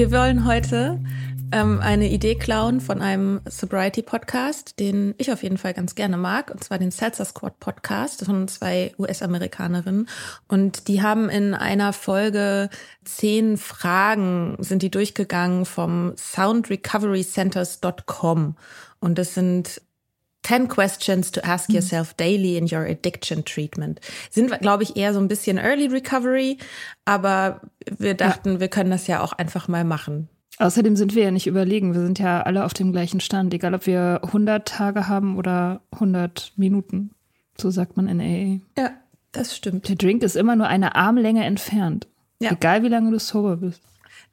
Wir wollen heute ähm, eine Idee klauen von einem Sobriety-Podcast, den ich auf jeden Fall ganz gerne mag, und zwar den Salsa Squad Podcast von zwei US-Amerikanerinnen. Und die haben in einer Folge zehn Fragen, sind die durchgegangen vom soundrecoverycenters.com. Und das sind 10 questions to ask yourself daily in your addiction treatment. Sind, glaube ich, eher so ein bisschen Early Recovery, aber wir dachten, wir können das ja auch einfach mal machen. Außerdem sind wir ja nicht überlegen. Wir sind ja alle auf dem gleichen Stand, egal ob wir 100 Tage haben oder 100 Minuten. So sagt man in AA. Ja, das stimmt. Der Drink ist immer nur eine Armlänge entfernt. Ja. Egal wie lange du sober bist.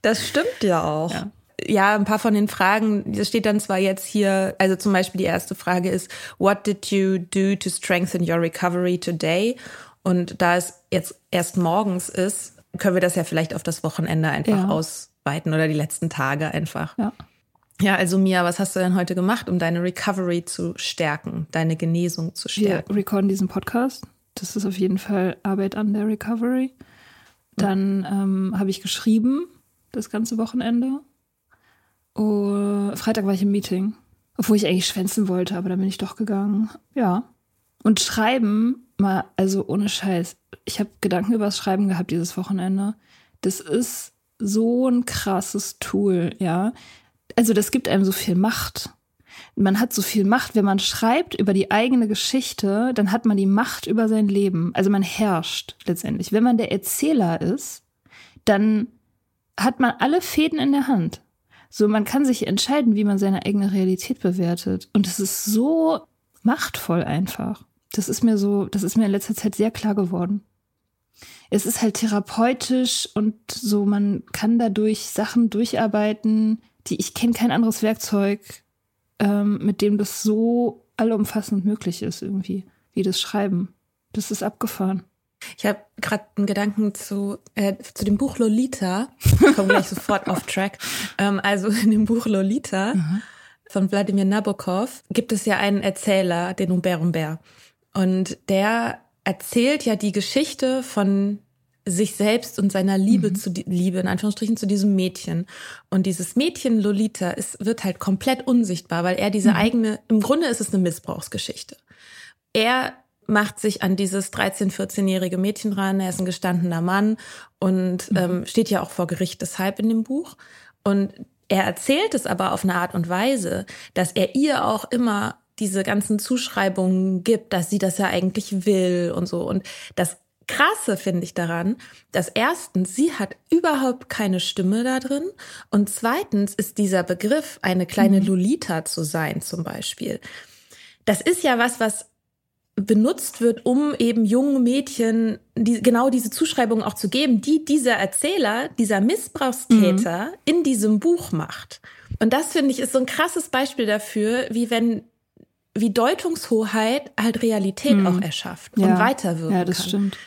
Das stimmt ja auch. Ja. Ja. ein paar von den Fragen, das steht dann zwar jetzt hier, also zum Beispiel die erste Frage ist, what did you do to strengthen your recovery today? Und da es jetzt erst morgens ist, können wir das ja vielleicht auf das Wochenende einfach Ja. ausweiten oder die letzten Tage einfach. Ja. Ja, also Mia, was hast du denn heute gemacht, um deine Recovery zu stärken, deine Genesung zu Wir stärken? recorden diesen Podcast. Das ist auf jeden Fall Arbeit an der Recovery. Dann ähm, habe ich geschrieben das ganze Wochenende. Oh, Freitag war ich im Meeting, obwohl ich eigentlich schwänzen wollte, aber dann bin ich doch gegangen. Ja. Und schreiben, mal, also ohne Scheiß. Ich habe Gedanken über das Schreiben gehabt dieses Wochenende. Das ist so ein krasses Tool, ja. Also das gibt einem so viel Macht man hat so viel Macht, wenn man schreibt über die eigene Geschichte, dann hat man die Macht über sein Leben. Also man herrscht letztendlich. Wenn man der Erzähler ist, dann hat man alle Fäden in der Hand. So, man kann sich entscheiden, wie man seine eigene Realität bewertet. Und es ist so machtvoll einfach. Das ist mir so, das ist mir in letzter Zeit sehr klar geworden. Es ist halt therapeutisch und so, man kann dadurch Sachen durcharbeiten, die ich kenne kein anderes Werkzeug, ähm, mit dem das so allumfassend möglich ist irgendwie, wie das Schreiben. Das ist abgefahren. Ich habe gerade einen Gedanken zu, äh, zu dem Buch Lolita. Ich komme gleich sofort auf Track. Ähm, also in dem Buch Lolita von Wladimir Nabokov gibt es ja einen Erzähler, den Humbert Humbert. Und der erzählt ja die Geschichte von sich selbst und seiner Liebe zu die, Liebe in Anführungsstrichen zu diesem Mädchen und dieses Mädchen Lolita ist wird halt komplett unsichtbar, weil er diese eigene im Grunde ist es eine Missbrauchsgeschichte. Er macht sich an dieses 13, 14-jährige Mädchen ran. Er ist ein gestandener Mann und ähm, steht ja auch vor Gericht deshalb in dem Buch. Und er erzählt es aber auf eine Art und Weise, dass er ihr auch immer diese ganzen Zuschreibungen gibt, dass sie das ja eigentlich will und so. Und das Krasse finde ich daran, dass erstens, sie hat überhaupt keine Stimme da drin und zweitens ist dieser Begriff, eine kleine mhm. Lolita zu sein zum Beispiel. Das ist ja was, was benutzt wird, um eben jungen Mädchen die, genau diese Zuschreibung auch zu geben, die dieser Erzähler, dieser Missbrauchstäter mhm. in diesem Buch macht. Und das finde ich ist so ein krasses Beispiel dafür, wie wenn wie Deutungshoheit halt Realität mhm. auch erschafft ja. und weiterwirken Ja, das kann. stimmt.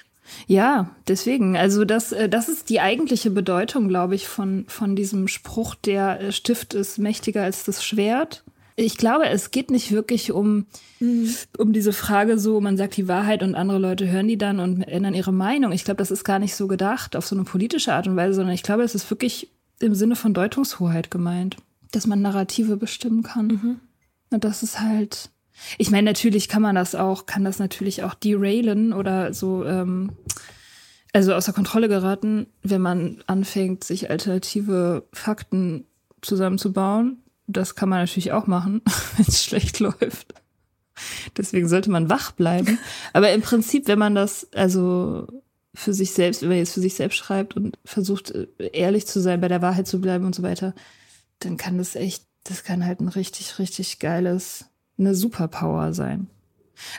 Ja, deswegen. Also das, äh, das ist die eigentliche Bedeutung, glaube ich, von, von diesem Spruch, der äh, Stift ist mächtiger als das Schwert. Ich glaube, es geht nicht wirklich um, mhm. um diese Frage so, man sagt die Wahrheit und andere Leute hören die dann und ändern ihre Meinung. Ich glaube, das ist gar nicht so gedacht auf so eine politische Art und Weise, sondern ich glaube, es ist wirklich im Sinne von Deutungshoheit gemeint, dass man Narrative bestimmen kann. Mhm. Und das ist halt, ich meine, natürlich kann man das auch, kann das natürlich auch derailen oder so, ähm, also außer Kontrolle geraten, wenn man anfängt, sich alternative Fakten zusammenzubauen. Das kann man natürlich auch machen, wenn es schlecht läuft. Deswegen sollte man wach bleiben. Aber im Prinzip, wenn man das, also für sich selbst, wenn man jetzt für sich selbst schreibt und versucht, ehrlich zu sein, bei der Wahrheit zu bleiben und so weiter, dann kann das echt, das kann halt ein richtig, richtig geiles eine Superpower sein.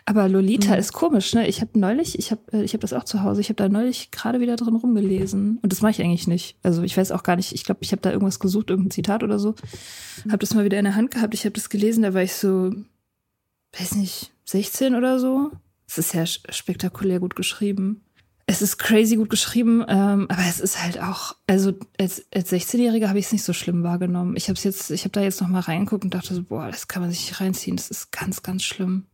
Aber Lolita mhm. ist komisch, ne? Ich habe neulich, ich habe äh, ich hab das auch zu Hause, ich habe da neulich gerade wieder drin rumgelesen und das mache ich eigentlich nicht. Also ich weiß auch gar nicht, ich glaube, ich habe da irgendwas gesucht, irgendein Zitat oder so. Habe das mal wieder in der Hand gehabt, ich habe das gelesen, da war ich so weiß nicht, 16 oder so. Es ist ja spektakulär gut geschrieben. Es ist crazy gut geschrieben, ähm, aber es ist halt auch, also als, als 16-Jähriger habe ich es nicht so schlimm wahrgenommen. Ich habe jetzt, ich habe da jetzt noch mal reingeguckt und dachte so, boah, das kann man sich nicht reinziehen. Das ist ganz, ganz schlimm.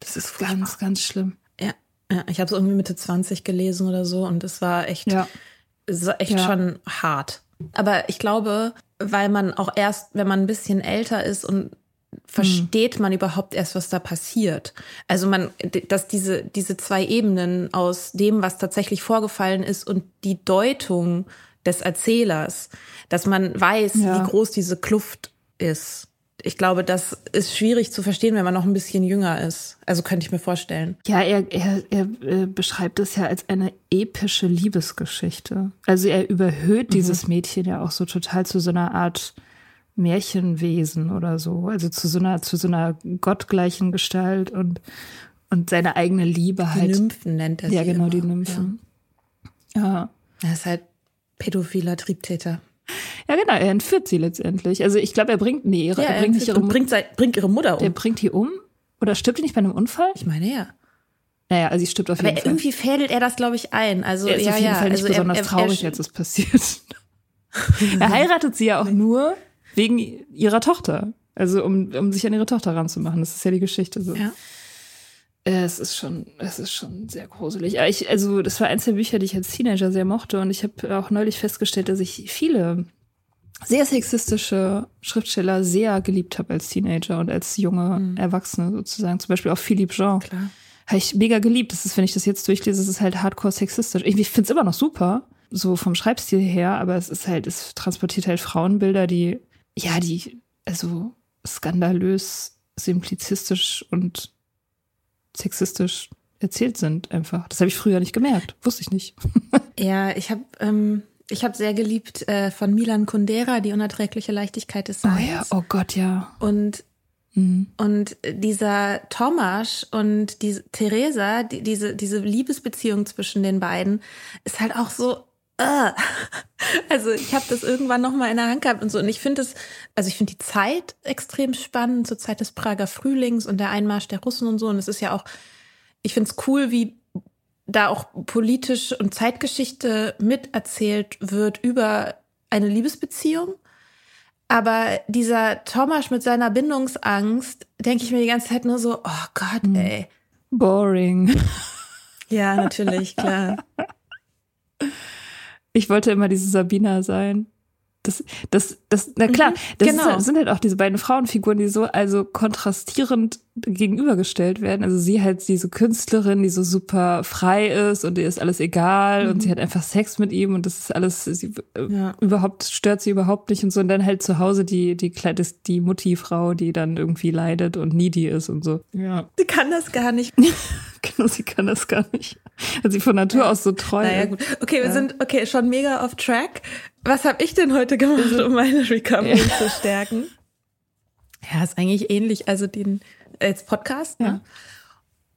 Das, ist furchtbar. ganz, ganz schlimm. Ja, ja ich habe es irgendwie Mitte 20 gelesen oder so und es war echt, ja. es war echt ja. schon hart. Aber ich glaube, weil man auch erst, wenn man ein bisschen älter ist und versteht man überhaupt erst, was da passiert. Also man, dass diese, diese zwei Ebenen aus dem, was tatsächlich vorgefallen ist und die Deutung des Erzählers, dass man weiß, ja. wie groß diese Kluft ist. Ich glaube, das ist schwierig zu verstehen, wenn man noch ein bisschen jünger ist. Also könnte ich mir vorstellen. Ja, er, er, er äh, beschreibt es ja als eine epische Liebesgeschichte. Also er überhöht mhm. dieses Mädchen ja auch so total zu so einer Art Märchenwesen oder so, also zu so einer, zu so einer gottgleichen Gestalt und, und seine eigene Liebe halt. Die Nymphen nennt er sie. Ja, genau, immer. die Nymphen. Ja. ja. Er ist halt pädophiler Triebtäter. Ja, genau, er entführt sie letztendlich. Also ich glaube, er bringt, nee, ja, er, bringt nicht ihre bringt, bringt ihre Mutter um. Der bringt die um? Oder stirbt die nicht bei einem Unfall? Ich meine ja. Naja, also sie stirbt auf jeden Aber Fall. irgendwie fädelt er das, glaube ich, ein. Also er ist ja, auf jeden ja. Fall nicht also besonders er, er, traurig, als es passiert. er heiratet sie ja auch nur, Wegen ihrer Tochter. Also um, um sich an ihre Tochter ranzumachen. Das ist ja die Geschichte so. Ja. Es ist schon, es ist schon sehr gruselig. Ich, also, das war eins der Bücher, die ich als Teenager sehr mochte. Und ich habe auch neulich festgestellt, dass ich viele sehr sexistische Schriftsteller sehr geliebt habe als Teenager und als junge mhm. Erwachsene sozusagen. Zum Beispiel auch Philippe Jean. Klar. Habe ich mega geliebt. Das ist, wenn ich das jetzt durchlese, es ist halt hardcore sexistisch. Ich, ich finde es immer noch super, so vom Schreibstil her, aber es ist halt, es transportiert halt Frauenbilder, die ja, die, also skandalös, simplizistisch und sexistisch erzählt sind einfach. Das habe ich früher nicht gemerkt, wusste ich nicht. ja, ich habe ähm, ich habe sehr geliebt äh, von Milan Kundera die unerträgliche Leichtigkeit des Seins. Oh ja, oh Gott, ja. Und mhm. und dieser Tomasz und die Theresa, die, diese diese Liebesbeziehung zwischen den beiden ist halt auch so Uh. Also ich habe das irgendwann noch mal in der Hand gehabt und so und ich finde es, also ich finde die Zeit extrem spannend zur Zeit des Prager Frühlings und der Einmarsch der Russen und so und es ist ja auch, ich finde es cool, wie da auch politisch und Zeitgeschichte miterzählt wird über eine Liebesbeziehung. Aber dieser Thomas mit seiner Bindungsangst, denke ich mir die ganze Zeit nur so, oh Gott, hm. ey. Boring. Ja, natürlich, klar. Ich wollte immer diese Sabina sein. Das, das, das, na klar, mhm, das genau. ist, sind halt auch diese beiden Frauenfiguren, die so also kontrastierend gegenübergestellt werden. Also sie halt diese Künstlerin, die so super frei ist und ihr ist alles egal mhm. und sie hat einfach Sex mit ihm und das ist alles, sie, äh, ja. überhaupt stört sie überhaupt nicht und so. Und dann halt zu Hause die, die, die, die Mutti-Frau, die dann irgendwie leidet und needy ist und so. Ja. Sie kann das gar nicht. genau, sie kann das gar nicht. Also sie von Natur ja. aus so treu. Naja, gut. Okay, wir ja. sind, okay, schon mega off track. Was habe ich denn heute gemacht, also, um meine Recovery zu stärken? Ja, ist eigentlich ähnlich. Also den als Podcast. Ne?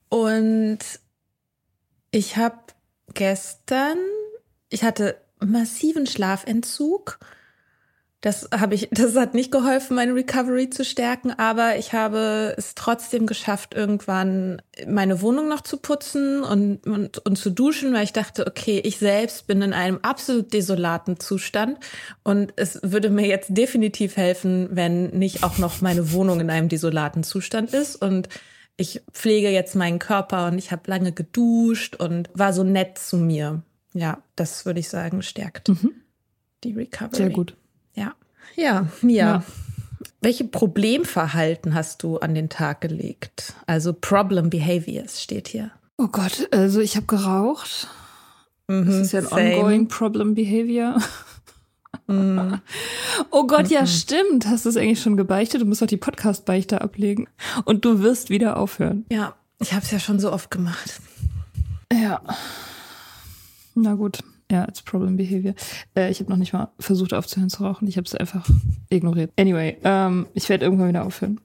Und ich habe gestern, ich hatte massiven Schlafentzug. Das habe ich, das hat nicht geholfen, meine Recovery zu stärken, aber ich habe es trotzdem geschafft, irgendwann meine Wohnung noch zu putzen und, und, und zu duschen, weil ich dachte, okay, ich selbst bin in einem absolut desolaten Zustand und es würde mir jetzt definitiv helfen, wenn nicht auch noch meine Wohnung in einem desolaten Zustand ist und ich pflege jetzt meinen Körper und ich habe lange geduscht und war so nett zu mir. Ja, das würde ich sagen, stärkt mhm. die Recovery. Sehr gut. Ja. Ja, Mia. Ja. Welche Problemverhalten hast du an den Tag gelegt? Also Problem Behaviors steht hier. Oh Gott, also ich habe geraucht. Mhm, das ist ja ein same. ongoing Problem Behavior. Mm. Oh Gott, ja, stimmt. Hast du es eigentlich schon gebeichtet? Du musst doch die Podcast-Beichte ablegen. Und du wirst wieder aufhören. Ja, ich habe es ja schon so oft gemacht. Ja. Na gut. Ja, it's problem behavior. Äh, ich habe noch nicht mal versucht aufzuhören zu rauchen. Ich habe es einfach ignoriert. Anyway, ähm, ich werde irgendwann wieder aufhören.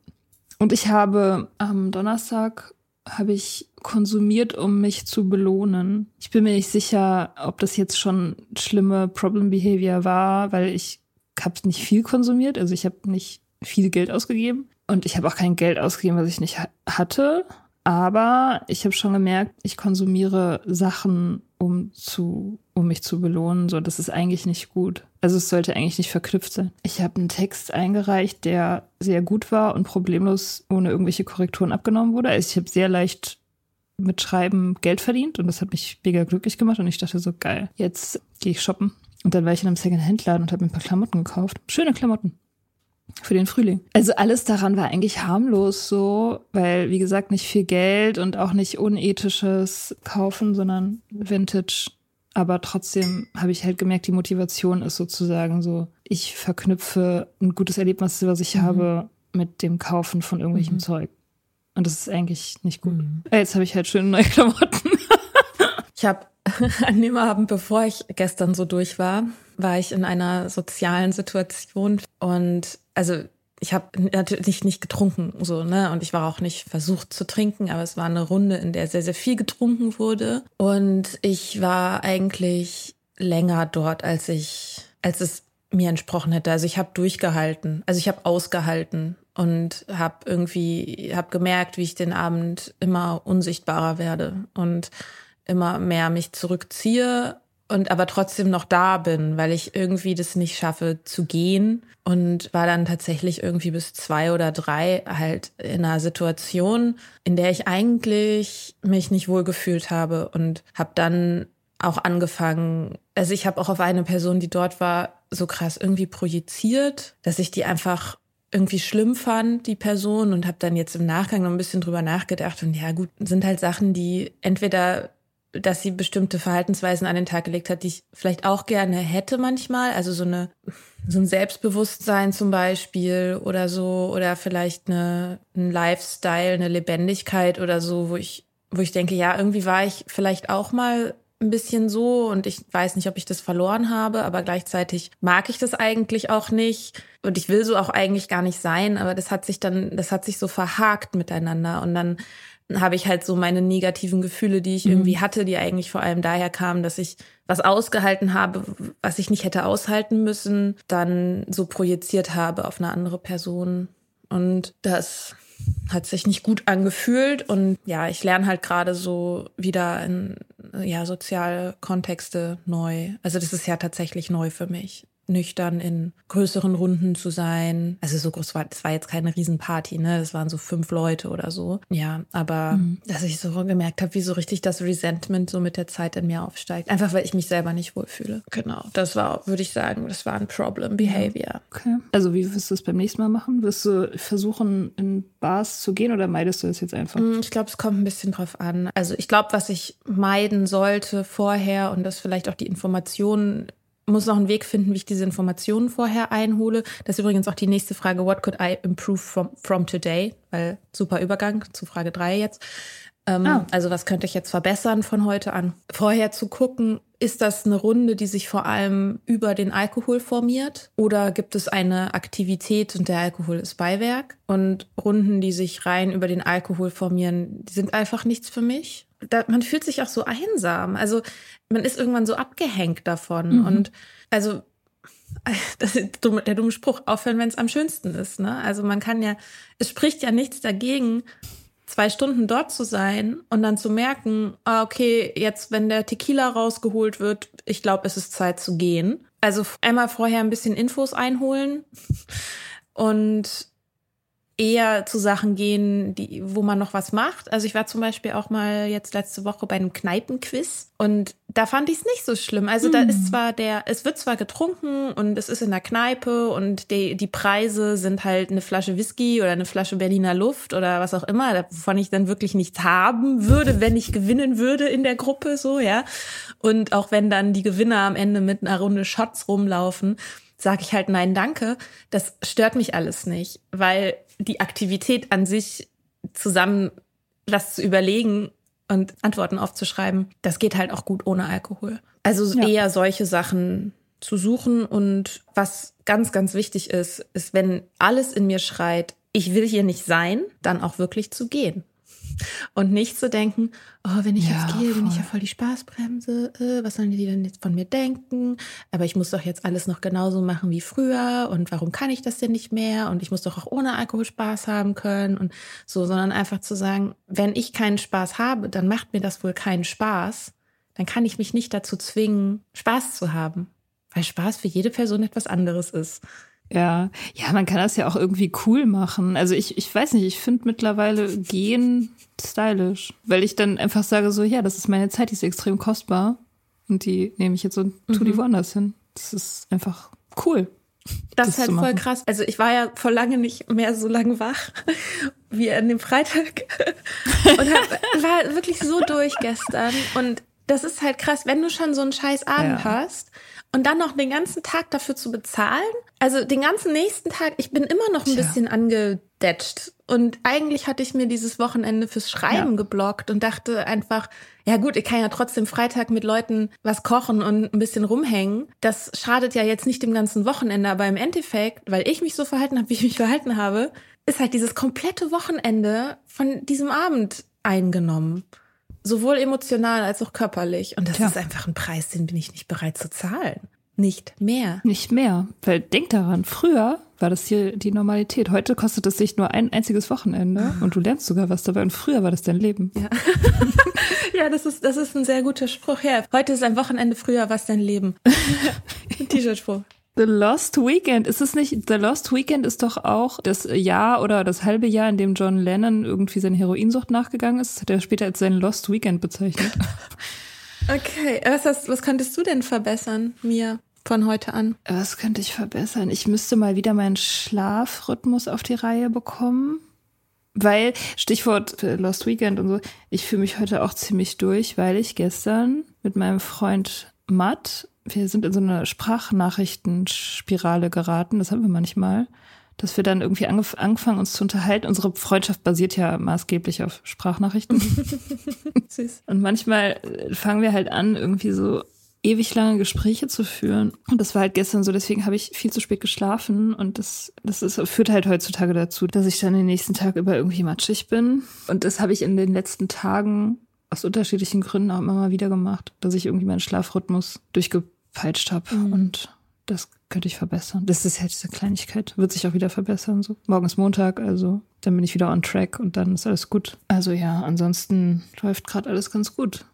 Und ich habe am Donnerstag habe ich konsumiert, um mich zu belohnen. Ich bin mir nicht sicher, ob das jetzt schon schlimme Problem Behavior war, weil ich habe nicht viel konsumiert. Also ich habe nicht viel Geld ausgegeben und ich habe auch kein Geld ausgegeben, was ich nicht hatte. Aber ich habe schon gemerkt, ich konsumiere Sachen, um zu, um mich zu belohnen. So, das ist eigentlich nicht gut. Also es sollte eigentlich nicht verknüpft sein. Ich habe einen Text eingereicht, der sehr gut war und problemlos ohne irgendwelche Korrekturen abgenommen wurde. Also ich habe sehr leicht mit Schreiben Geld verdient und das hat mich mega glücklich gemacht und ich dachte so geil. Jetzt gehe ich shoppen. Und dann war ich in einem Second-Hand-Laden und habe mir ein paar Klamotten gekauft. Schöne Klamotten für den Frühling. Also alles daran war eigentlich harmlos so, weil wie gesagt nicht viel Geld und auch nicht unethisches kaufen, sondern Vintage. Aber trotzdem habe ich halt gemerkt, die Motivation ist sozusagen so, ich verknüpfe ein gutes Erlebnis, was ich mhm. habe, mit dem Kaufen von irgendwelchem mhm. Zeug. Und das ist eigentlich nicht gut. Mhm. Jetzt habe ich halt schöne neue Klamotten. ich habe an dem Abend, bevor ich gestern so durch war, war ich in einer sozialen Situation und also ich habe natürlich nicht getrunken, so, ne? Und ich war auch nicht versucht zu trinken, aber es war eine Runde, in der sehr, sehr viel getrunken wurde. Und ich war eigentlich länger dort, als ich, als es mir entsprochen hätte. Also ich habe durchgehalten, also ich habe ausgehalten und habe irgendwie, habe gemerkt, wie ich den Abend immer unsichtbarer werde und immer mehr mich zurückziehe und aber trotzdem noch da bin, weil ich irgendwie das nicht schaffe zu gehen und war dann tatsächlich irgendwie bis zwei oder drei halt in einer Situation, in der ich eigentlich mich nicht wohl gefühlt habe und habe dann auch angefangen, also ich habe auch auf eine Person, die dort war, so krass irgendwie projiziert, dass ich die einfach irgendwie schlimm fand, die Person, und habe dann jetzt im Nachgang noch ein bisschen drüber nachgedacht. Und ja, gut, sind halt Sachen, die entweder dass sie bestimmte Verhaltensweisen an den Tag gelegt hat, die ich vielleicht auch gerne hätte manchmal. Also so eine, so ein Selbstbewusstsein zum Beispiel oder so, oder vielleicht eine, ein Lifestyle, eine Lebendigkeit oder so, wo ich, wo ich denke, ja, irgendwie war ich vielleicht auch mal ein bisschen so und ich weiß nicht, ob ich das verloren habe, aber gleichzeitig mag ich das eigentlich auch nicht. Und ich will so auch eigentlich gar nicht sein, aber das hat sich dann, das hat sich so verhakt miteinander. Und dann habe ich halt so meine negativen Gefühle, die ich mhm. irgendwie hatte, die eigentlich vor allem daher kamen, dass ich was ausgehalten habe, was ich nicht hätte aushalten müssen, dann so projiziert habe auf eine andere Person. Und das hat sich nicht gut angefühlt. Und ja, ich lerne halt gerade so wieder in ja, soziale Kontexte neu. Also das ist ja tatsächlich neu für mich nüchtern in größeren Runden zu sein. Also so groß war, das war jetzt keine Riesenparty, ne? Das waren so fünf Leute oder so. Ja, aber mhm. dass ich so gemerkt habe, wie so richtig das Resentment so mit der Zeit in mir aufsteigt. Einfach weil ich mich selber nicht wohlfühle. Genau. Das war, würde ich sagen, das war ein Problem Behavior. Okay. Also wie wirst du es beim nächsten Mal machen? Wirst du versuchen, in Bars zu gehen oder meidest du es jetzt einfach? Mm, ich glaube, es kommt ein bisschen drauf an. Also ich glaube, was ich meiden sollte vorher und das vielleicht auch die Informationen muss noch einen Weg finden, wie ich diese Informationen vorher einhole. Das ist übrigens auch die nächste Frage, what could I improve from, from today? Weil super Übergang zu Frage drei jetzt. Ähm, ah. Also was könnte ich jetzt verbessern von heute an? Vorher zu gucken, ist das eine Runde, die sich vor allem über den Alkohol formiert? Oder gibt es eine Aktivität und der Alkohol ist Beiwerk? Und Runden, die sich rein über den Alkohol formieren, die sind einfach nichts für mich. Da, man fühlt sich auch so einsam. Also man ist irgendwann so abgehängt davon. Mhm. Und also das ist der dumme Spruch, aufhören, wenn es am schönsten ist. Ne? Also man kann ja, es spricht ja nichts dagegen, zwei Stunden dort zu sein und dann zu merken, ah, okay, jetzt, wenn der Tequila rausgeholt wird, ich glaube, es ist Zeit zu gehen. Also einmal vorher ein bisschen Infos einholen und eher zu Sachen gehen, die, wo man noch was macht. Also ich war zum Beispiel auch mal jetzt letzte Woche bei einem Kneipenquiz und da fand ich es nicht so schlimm. Also hm. da ist zwar der, es wird zwar getrunken und es ist in der Kneipe und die, die Preise sind halt eine Flasche Whisky oder eine Flasche Berliner Luft oder was auch immer, wovon ich dann wirklich nichts haben würde, wenn ich gewinnen würde in der Gruppe, so, ja. Und auch wenn dann die Gewinner am Ende mit einer Runde Shots rumlaufen, sage ich halt nein, danke. Das stört mich alles nicht, weil die Aktivität an sich zusammen das zu überlegen und Antworten aufzuschreiben, das geht halt auch gut ohne Alkohol. Also ja. eher solche Sachen zu suchen und was ganz, ganz wichtig ist, ist, wenn alles in mir schreit, ich will hier nicht sein, dann auch wirklich zu gehen. Und nicht zu denken, oh, wenn ich ja, jetzt gehe, voll. bin ich ja voll die Spaßbremse, äh, was sollen die denn jetzt von mir denken? Aber ich muss doch jetzt alles noch genauso machen wie früher und warum kann ich das denn nicht mehr? Und ich muss doch auch ohne Alkohol Spaß haben können und so, sondern einfach zu sagen, wenn ich keinen Spaß habe, dann macht mir das wohl keinen Spaß. Dann kann ich mich nicht dazu zwingen, Spaß zu haben, weil Spaß für jede Person etwas anderes ist. Ja, ja, man kann das ja auch irgendwie cool machen. Also ich, ich weiß nicht, ich finde mittlerweile gehen stylisch, weil ich dann einfach sage so, ja, das ist meine Zeit, die ist extrem kostbar und die nehme ich jetzt und tu mhm. die woanders hin. Das ist einfach cool. Das, das ist halt voll krass. Also ich war ja vor lange nicht mehr so lang wach wie an dem Freitag und hab, war wirklich so durch gestern und das ist halt krass, wenn du schon so einen scheiß Abend ja. hast und dann noch den ganzen Tag dafür zu bezahlen. Also den ganzen nächsten Tag, ich bin immer noch ein Tja. bisschen angedetscht. Und eigentlich hatte ich mir dieses Wochenende fürs Schreiben ja. geblockt und dachte einfach, ja gut, ich kann ja trotzdem Freitag mit Leuten was kochen und ein bisschen rumhängen. Das schadet ja jetzt nicht dem ganzen Wochenende, aber im Endeffekt, weil ich mich so verhalten habe, wie ich mich verhalten habe, ist halt dieses komplette Wochenende von diesem Abend eingenommen. Sowohl emotional als auch körperlich. Und das Tja. ist einfach ein Preis, den bin ich nicht bereit zu zahlen. Nicht mehr. Nicht mehr. Weil denk daran, früher war das hier die Normalität. Heute kostet es sich nur ein einziges Wochenende und du lernst sogar was dabei. Und früher war das dein Leben. Ja, ja das, ist, das ist ein sehr guter Spruch. Ja, heute ist ein Wochenende, früher war es dein Leben. T-Shirt-Spruch. The Lost Weekend, ist es nicht, The Lost Weekend ist doch auch das Jahr oder das halbe Jahr, in dem John Lennon irgendwie seine Heroinsucht nachgegangen ist. Das hat er später als sein Lost Weekend bezeichnet. okay, was, hast, was könntest du denn verbessern, mir? Von heute an. Was könnte ich verbessern? Ich müsste mal wieder meinen Schlafrhythmus auf die Reihe bekommen. Weil, Stichwort Lost Weekend und so, ich fühle mich heute auch ziemlich durch, weil ich gestern mit meinem Freund Matt wir sind in so eine Sprachnachrichtenspirale geraten, das haben wir manchmal, dass wir dann irgendwie angef angefangen uns zu unterhalten. Unsere Freundschaft basiert ja maßgeblich auf Sprachnachrichten. Süß. Und manchmal äh, fangen wir halt an, irgendwie so ewig lange Gespräche zu führen. Und das war halt gestern so, deswegen habe ich viel zu spät geschlafen. Und das, das ist, führt halt heutzutage dazu, dass ich dann den nächsten Tag über irgendwie matschig bin. Und das habe ich in den letzten Tagen aus unterschiedlichen Gründen auch immer mal wieder gemacht, dass ich irgendwie meinen Schlafrhythmus durchgepeitscht habe. Mhm. Und das könnte ich verbessern. Das ist jetzt eine Kleinigkeit, wird sich auch wieder verbessern. So. Morgen ist Montag, also dann bin ich wieder on track und dann ist alles gut. Also ja, ansonsten läuft gerade alles ganz gut.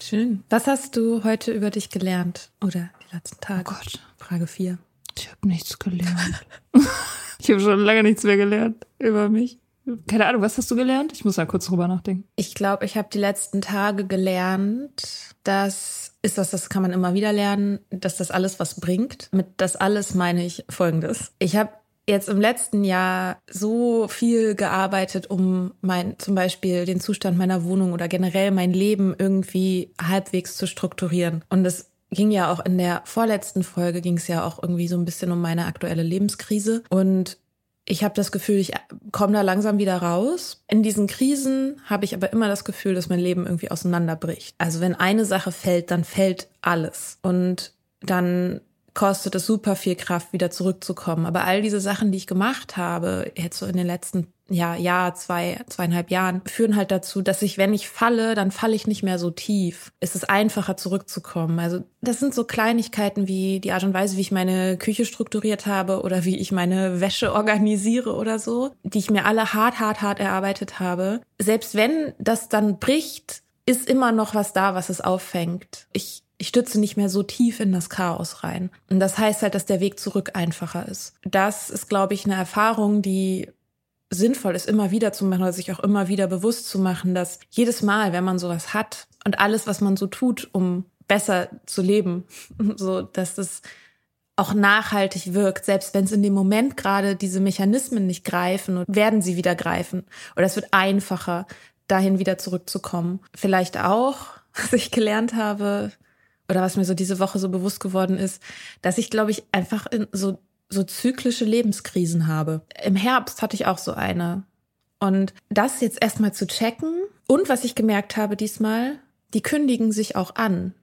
Schön. Was hast du heute über dich gelernt oder die die letzten Tage? Oh Gott. Frage 4. Ich habe nichts gelernt. ich habe schon lange nichts mehr gelernt über mich. Keine Ahnung, was hast du gelernt? Ich muss da kurz drüber nachdenken. Ich glaube, ich habe die letzten Tage gelernt, dass ist das, das kann man immer wieder lernen, dass das alles was bringt. Mit das alles meine ich Folgendes. Ich habe jetzt im letzten Jahr so viel gearbeitet, um mein, zum Beispiel den Zustand meiner Wohnung oder generell mein Leben irgendwie halbwegs zu strukturieren. Und es ging ja auch in der vorletzten Folge, ging es ja auch irgendwie so ein bisschen um meine aktuelle Lebenskrise. Und ich habe das Gefühl, ich komme da langsam wieder raus. In diesen Krisen habe ich aber immer das Gefühl, dass mein Leben irgendwie auseinanderbricht. Also wenn eine Sache fällt, dann fällt alles. Und dann kostet es super viel Kraft, wieder zurückzukommen. Aber all diese Sachen, die ich gemacht habe, jetzt so in den letzten ja, Jahr, zwei, zweieinhalb Jahren, führen halt dazu, dass ich, wenn ich falle, dann falle ich nicht mehr so tief. Es ist einfacher zurückzukommen. Also das sind so Kleinigkeiten wie die Art und Weise, wie ich meine Küche strukturiert habe oder wie ich meine Wäsche organisiere oder so, die ich mir alle hart, hart, hart erarbeitet habe. Selbst wenn das dann bricht, ist immer noch was da, was es auffängt. Ich ich stütze nicht mehr so tief in das Chaos rein. Und das heißt halt, dass der Weg zurück einfacher ist. Das ist, glaube ich, eine Erfahrung, die sinnvoll ist, immer wieder zu machen oder sich auch immer wieder bewusst zu machen, dass jedes Mal, wenn man sowas hat und alles, was man so tut, um besser zu leben, so, dass das auch nachhaltig wirkt, selbst wenn es in dem Moment gerade diese Mechanismen nicht greifen, werden sie wieder greifen. Oder es wird einfacher, dahin wieder zurückzukommen. Vielleicht auch, was ich gelernt habe, oder was mir so diese Woche so bewusst geworden ist, dass ich, glaube ich, einfach in so so zyklische Lebenskrisen habe. Im Herbst hatte ich auch so eine. Und das jetzt erstmal zu checken und was ich gemerkt habe diesmal, die kündigen sich auch an.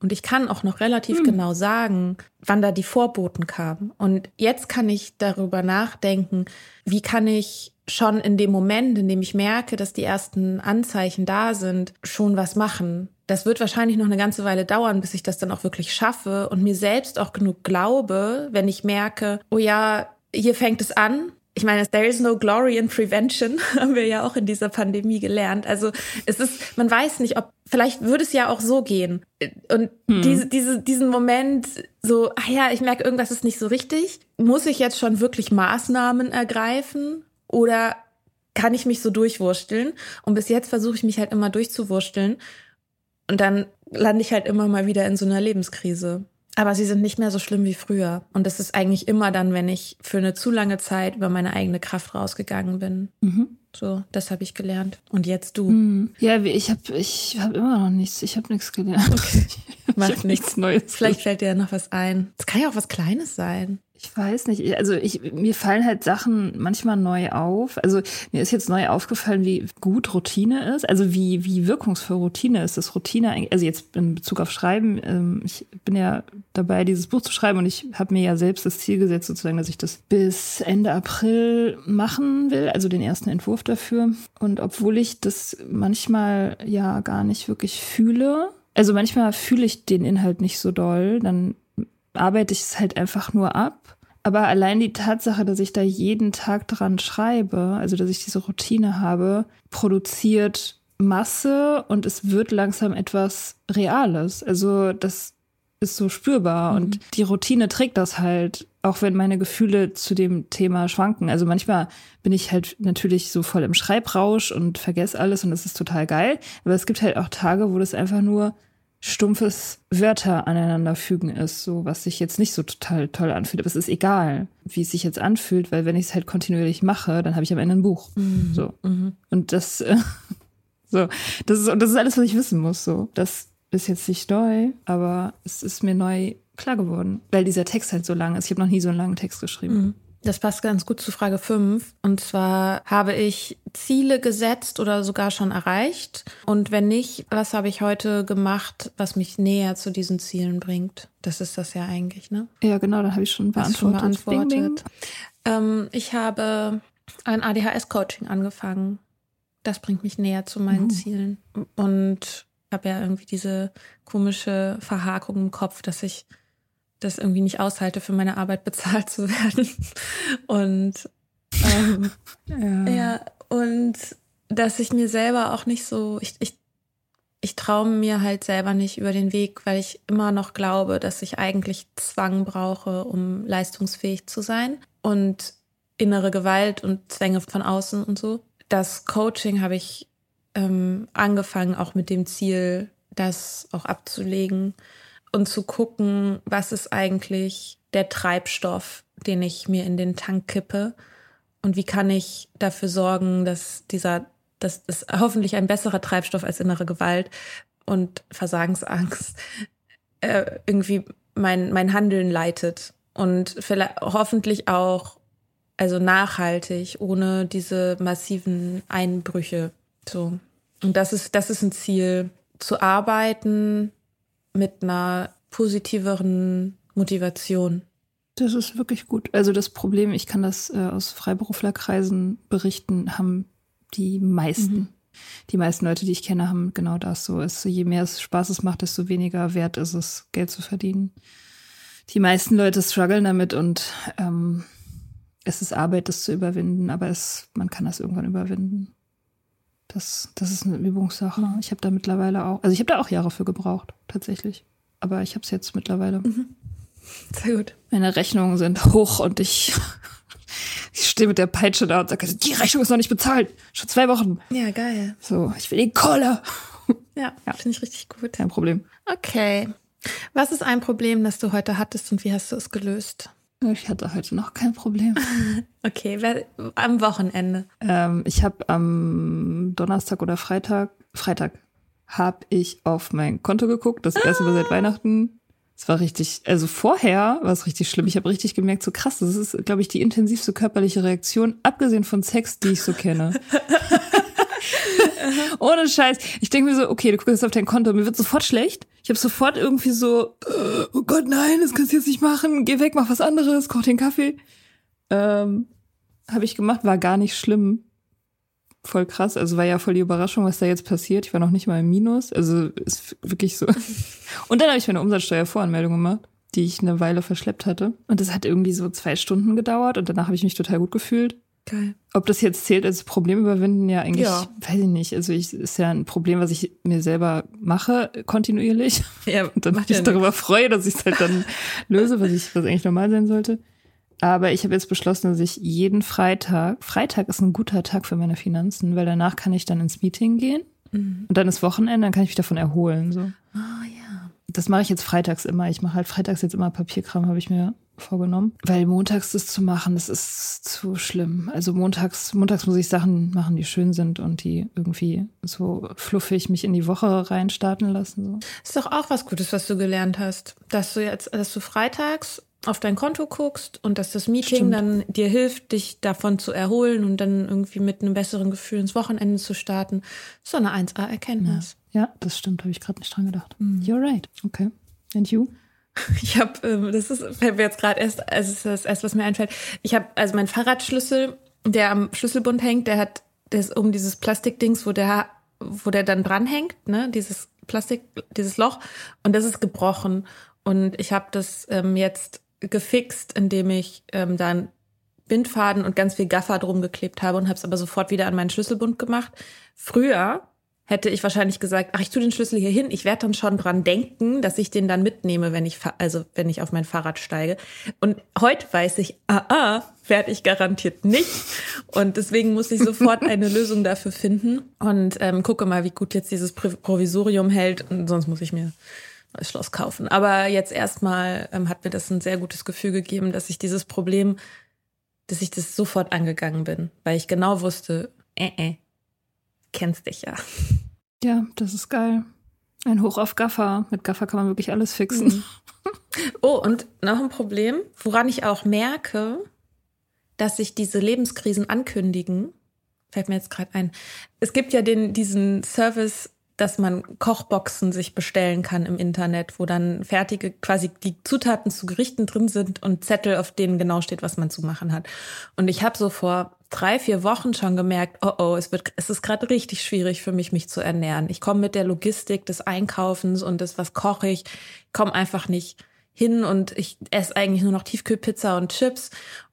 Und ich kann auch noch relativ hm. genau sagen, wann da die Vorboten kamen. Und jetzt kann ich darüber nachdenken, wie kann ich schon in dem Moment, in dem ich merke, dass die ersten Anzeichen da sind, schon was machen. Das wird wahrscheinlich noch eine ganze Weile dauern, bis ich das dann auch wirklich schaffe und mir selbst auch genug glaube, wenn ich merke, oh ja, hier fängt es an, ich meine, there is no glory in prevention, haben wir ja auch in dieser Pandemie gelernt. Also es ist, man weiß nicht, ob, vielleicht würde es ja auch so gehen. Und hm. diese, diese, diesen Moment, so, ah ja, ich merke, irgendwas ist nicht so richtig. Muss ich jetzt schon wirklich Maßnahmen ergreifen? Oder kann ich mich so durchwursteln? Und bis jetzt versuche ich mich halt immer durchzuwursteln. Und dann lande ich halt immer mal wieder in so einer Lebenskrise. Aber sie sind nicht mehr so schlimm wie früher. Und das ist eigentlich immer dann, wenn ich für eine zu lange Zeit über meine eigene Kraft rausgegangen bin. Mhm. So, das habe ich gelernt. Und jetzt du. Mhm. Ja, ich habe ich hab immer noch nichts. Ich habe nichts gelernt. Okay. Macht nichts Neues. Vielleicht fällt dir ja noch was ein. Es kann ja auch was Kleines sein. Ich weiß nicht. Also ich, mir fallen halt Sachen manchmal neu auf. Also mir ist jetzt neu aufgefallen, wie gut Routine ist. Also wie, wie wirkungsvoll Routine ist. Das Routine, also jetzt in Bezug auf Schreiben, ähm, ich bin ja dabei, dieses Buch zu schreiben und ich habe mir ja selbst das Ziel gesetzt, sozusagen, dass ich das bis Ende April machen will, also den ersten Entwurf dafür. Und obwohl ich das manchmal ja gar nicht wirklich fühle, also manchmal fühle ich den Inhalt nicht so doll, dann arbeite ich es halt einfach nur ab. Aber allein die Tatsache, dass ich da jeden Tag dran schreibe, also dass ich diese Routine habe, produziert Masse und es wird langsam etwas Reales. Also das ist so spürbar mhm. und die Routine trägt das halt, auch wenn meine Gefühle zu dem Thema schwanken. Also manchmal bin ich halt natürlich so voll im Schreibrausch und vergesse alles und das ist total geil. Aber es gibt halt auch Tage, wo das einfach nur stumpfes Wörter aneinanderfügen ist, so was sich jetzt nicht so total toll anfühlt. Aber es ist egal, wie es sich jetzt anfühlt, weil wenn ich es halt kontinuierlich mache, dann habe ich am Ende ein Buch. Mhm. So. Mhm. Und das, äh, so, das ist, und das ist alles, was ich wissen muss. So, das ist jetzt nicht neu, aber es ist mir neu klar geworden, weil dieser Text halt so lang ist. Ich habe noch nie so einen langen Text geschrieben. Mhm. Das passt ganz gut zu Frage 5. Und zwar habe ich Ziele gesetzt oder sogar schon erreicht. Und wenn nicht, was habe ich heute gemacht, was mich näher zu diesen Zielen bringt? Das ist das ja eigentlich, ne? Ja, genau, da habe ich schon beantwortet. Schon beantwortet. Ding, ding. Ähm, ich habe ein ADHS-Coaching angefangen. Das bringt mich näher zu meinen uh. Zielen. Und habe ja irgendwie diese komische Verhakung im Kopf, dass ich das irgendwie nicht aushalte, für meine Arbeit bezahlt zu werden. Und ähm, ja. ja, und dass ich mir selber auch nicht so, ich, ich ich traue mir halt selber nicht über den Weg, weil ich immer noch glaube, dass ich eigentlich Zwang brauche, um leistungsfähig zu sein und innere Gewalt und Zwänge von außen und so. Das Coaching habe ich ähm, angefangen, auch mit dem Ziel, das auch abzulegen und zu gucken, was ist eigentlich der Treibstoff, den ich mir in den Tank kippe und wie kann ich dafür sorgen, dass dieser, das ist hoffentlich ein besserer Treibstoff als innere Gewalt und Versagensangst äh, irgendwie mein, mein Handeln leitet und hoffentlich auch also nachhaltig, ohne diese massiven Einbrüche. So. Und das ist, das ist ein Ziel, zu arbeiten mit einer positiveren Motivation. Das ist wirklich gut. Also das Problem, ich kann das äh, aus Freiberuflerkreisen berichten, haben die meisten. Mhm. Die meisten Leute, die ich kenne, haben genau das so. Es, je mehr es Spaß es macht, desto weniger wert ist es, Geld zu verdienen. Die meisten Leute strugglen damit und ähm, es ist Arbeit, das zu überwinden, aber es, man kann das irgendwann überwinden. Das, das ist eine Übungssache. Ich habe da mittlerweile auch, also ich habe da auch Jahre für gebraucht, tatsächlich. Aber ich habe es jetzt mittlerweile. Mhm. Sehr gut. Meine Rechnungen sind hoch und ich, ich stehe mit der Peitsche da und sage, die Rechnung ist noch nicht bezahlt. Schon zwei Wochen. Ja, geil. So, ich will den Kohle. Ja, ja. finde ich richtig gut. Kein Problem. Okay. Was ist ein Problem, das du heute hattest und wie hast du es gelöst? Ich hatte heute noch kein Problem. Okay, am Wochenende. Ähm, ich habe am Donnerstag oder Freitag, Freitag, habe ich auf mein Konto geguckt, das erste Mal seit Weihnachten. Es war richtig, also vorher war es richtig schlimm. Ich habe richtig gemerkt, so krass, das ist, glaube ich, die intensivste körperliche Reaktion, abgesehen von Sex, die ich so kenne. Ohne Scheiß. Ich denke mir so, okay, du guckst jetzt auf dein Konto, mir wird sofort schlecht. Ich habe sofort irgendwie so, oh Gott, nein, das kannst du jetzt nicht machen. Geh weg, mach was anderes, koch den Kaffee. Ähm, habe ich gemacht, war gar nicht schlimm. Voll krass. Also war ja voll die Überraschung, was da jetzt passiert. Ich war noch nicht mal im Minus. Also ist wirklich so. Und dann habe ich meine Umsatzsteuervoranmeldung gemacht, die ich eine Weile verschleppt hatte. Und das hat irgendwie so zwei Stunden gedauert und danach habe ich mich total gut gefühlt. Geil. Ob das jetzt zählt als Problem überwinden, ja eigentlich, ja. weiß ich nicht. Also ich ist ja ein Problem, was ich mir selber mache, kontinuierlich. Ja, und dann mich ja darüber freue, dass ich es halt dann löse, was ich, was eigentlich normal sein sollte. Aber ich habe jetzt beschlossen, dass ich jeden Freitag, Freitag ist ein guter Tag für meine Finanzen, weil danach kann ich dann ins Meeting gehen mhm. und dann ist Wochenende, dann kann ich mich davon erholen. So. Oh ja. Das mache ich jetzt freitags immer. Ich mache halt freitags jetzt immer Papierkram, habe ich mir vorgenommen. Weil montags das zu machen, das ist zu schlimm. Also montags, montags muss ich Sachen machen, die schön sind und die irgendwie so fluffig mich in die Woche reinstarten lassen. So. Ist doch auch was Gutes, was du gelernt hast. Dass du jetzt, dass du freitags auf dein Konto guckst und dass das Meeting Stimmt. dann dir hilft, dich davon zu erholen und dann irgendwie mit einem besseren Gefühl ins Wochenende zu starten. So eine 1A-Erkenntnis. Ja. ja, das stimmt, habe ich gerade nicht dran gedacht. Mhm. You're right. Okay. And you? Ich habe, ähm, das ist, fällt mir jetzt gerade erst, also ist das erste, was mir einfällt. Ich habe, also mein Fahrradschlüssel, der am Schlüsselbund hängt, der hat, der ist um dieses Plastikdings, wo der, wo der dann dranhängt, ne, dieses Plastik, dieses Loch, und das ist gebrochen. Und ich habe das ähm, jetzt gefixt, indem ich ähm, dann Bindfaden und ganz viel Gaffer drum geklebt habe und habe es aber sofort wieder an meinen Schlüsselbund gemacht. Früher hätte ich wahrscheinlich gesagt, ach, ich tue den Schlüssel hier hin. Ich werde dann schon dran denken, dass ich den dann mitnehme, wenn ich, also wenn ich auf mein Fahrrad steige. Und heute weiß ich, ah, ah, werde ich garantiert nicht. Und deswegen muss ich sofort eine Lösung dafür finden und ähm, gucke mal, wie gut jetzt dieses Provisorium hält. Und sonst muss ich mir neues Schloss kaufen. Aber jetzt erstmal ähm, hat mir das ein sehr gutes Gefühl gegeben, dass ich dieses Problem, dass ich das sofort angegangen bin, weil ich genau wusste, äh, äh, kennst dich ja. Ja, das ist geil. Ein Hoch auf Gaffer. Mit Gaffer kann man wirklich alles fixen. Mhm. Oh, und noch ein Problem, woran ich auch merke, dass sich diese Lebenskrisen ankündigen, fällt mir jetzt gerade ein. Es gibt ja den, diesen Service dass man Kochboxen sich bestellen kann im Internet, wo dann fertige, quasi die Zutaten zu Gerichten drin sind und Zettel, auf denen genau steht, was man zu machen hat. Und ich habe so vor drei, vier Wochen schon gemerkt, oh oh, es wird, es ist gerade richtig schwierig für mich, mich zu ernähren. Ich komme mit der Logistik des Einkaufens und des, was koche ich, komme einfach nicht hin und ich esse eigentlich nur noch Tiefkühlpizza und Chips.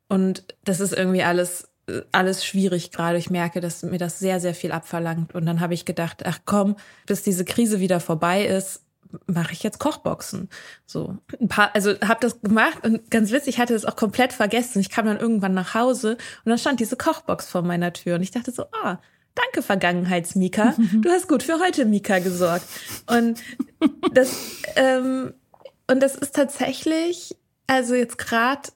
Und das ist irgendwie alles alles schwierig gerade. Ich merke, dass mir das sehr, sehr viel abverlangt. Und dann habe ich gedacht, ach komm, bis diese Krise wieder vorbei ist, mache ich jetzt Kochboxen. So ein paar, also habe das gemacht und ganz witzig, ich hatte das auch komplett vergessen. Ich kam dann irgendwann nach Hause und dann stand diese Kochbox vor meiner Tür und ich dachte so, ah, danke Vergangenheits-Mika, du hast gut für heute Mika gesorgt. Und das ähm, und das ist tatsächlich, also jetzt gerade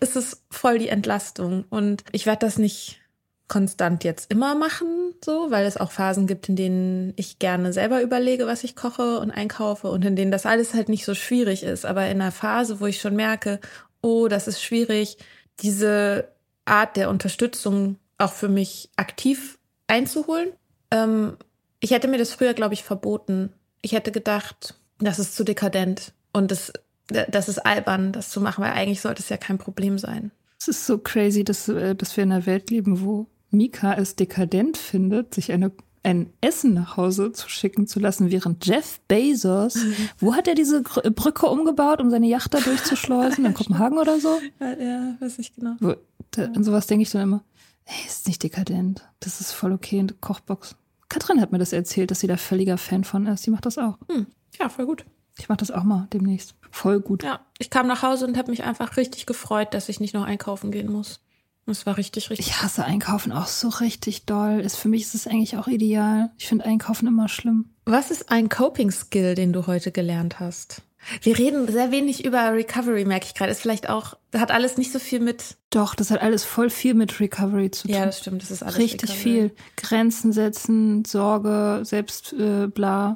ist es voll die Entlastung und ich werde das nicht konstant jetzt immer machen, so, weil es auch Phasen gibt, in denen ich gerne selber überlege, was ich koche und einkaufe und in denen das alles halt nicht so schwierig ist. Aber in einer Phase, wo ich schon merke, oh, das ist schwierig, diese Art der Unterstützung auch für mich aktiv einzuholen. Ähm, ich hätte mir das früher, glaube ich, verboten. Ich hätte gedacht, das ist zu dekadent und das, das ist albern, das zu machen, weil eigentlich sollte es ja kein Problem sein. Es ist so crazy, dass, äh, dass wir in einer Welt leben, wo Mika es dekadent findet, sich eine ein Essen nach Hause zu schicken zu lassen, während Jeff Bezos, mhm. wo hat er diese Brücke umgebaut, um seine Yacht da durchzuschleusen? In Kopenhagen oder so? Ja, ja weiß ich genau. Wo, da, an sowas denke ich dann immer, ey, ist nicht dekadent. Das ist voll okay in der Kochbox. Katrin hat mir das erzählt, dass sie da völliger Fan von ist. Sie macht das auch. Hm. Ja, voll gut. Ich mache das auch mal demnächst. Voll gut. Ja, ich kam nach Hause und habe mich einfach richtig gefreut, dass ich nicht noch einkaufen gehen muss. Das war richtig, richtig. Ich hasse Einkaufen auch so richtig doll. Ist, für mich ist es eigentlich auch ideal. Ich finde Einkaufen immer schlimm. Was ist ein Coping-Skill, den du heute gelernt hast? Wir reden sehr wenig über Recovery, merke ich gerade. Ist vielleicht auch, hat alles nicht so viel mit. Doch, das hat alles voll viel mit Recovery zu tun. Ja, das stimmt. Das ist alles. Richtig Recovery. viel. Grenzen setzen, Sorge, selbst äh, bla.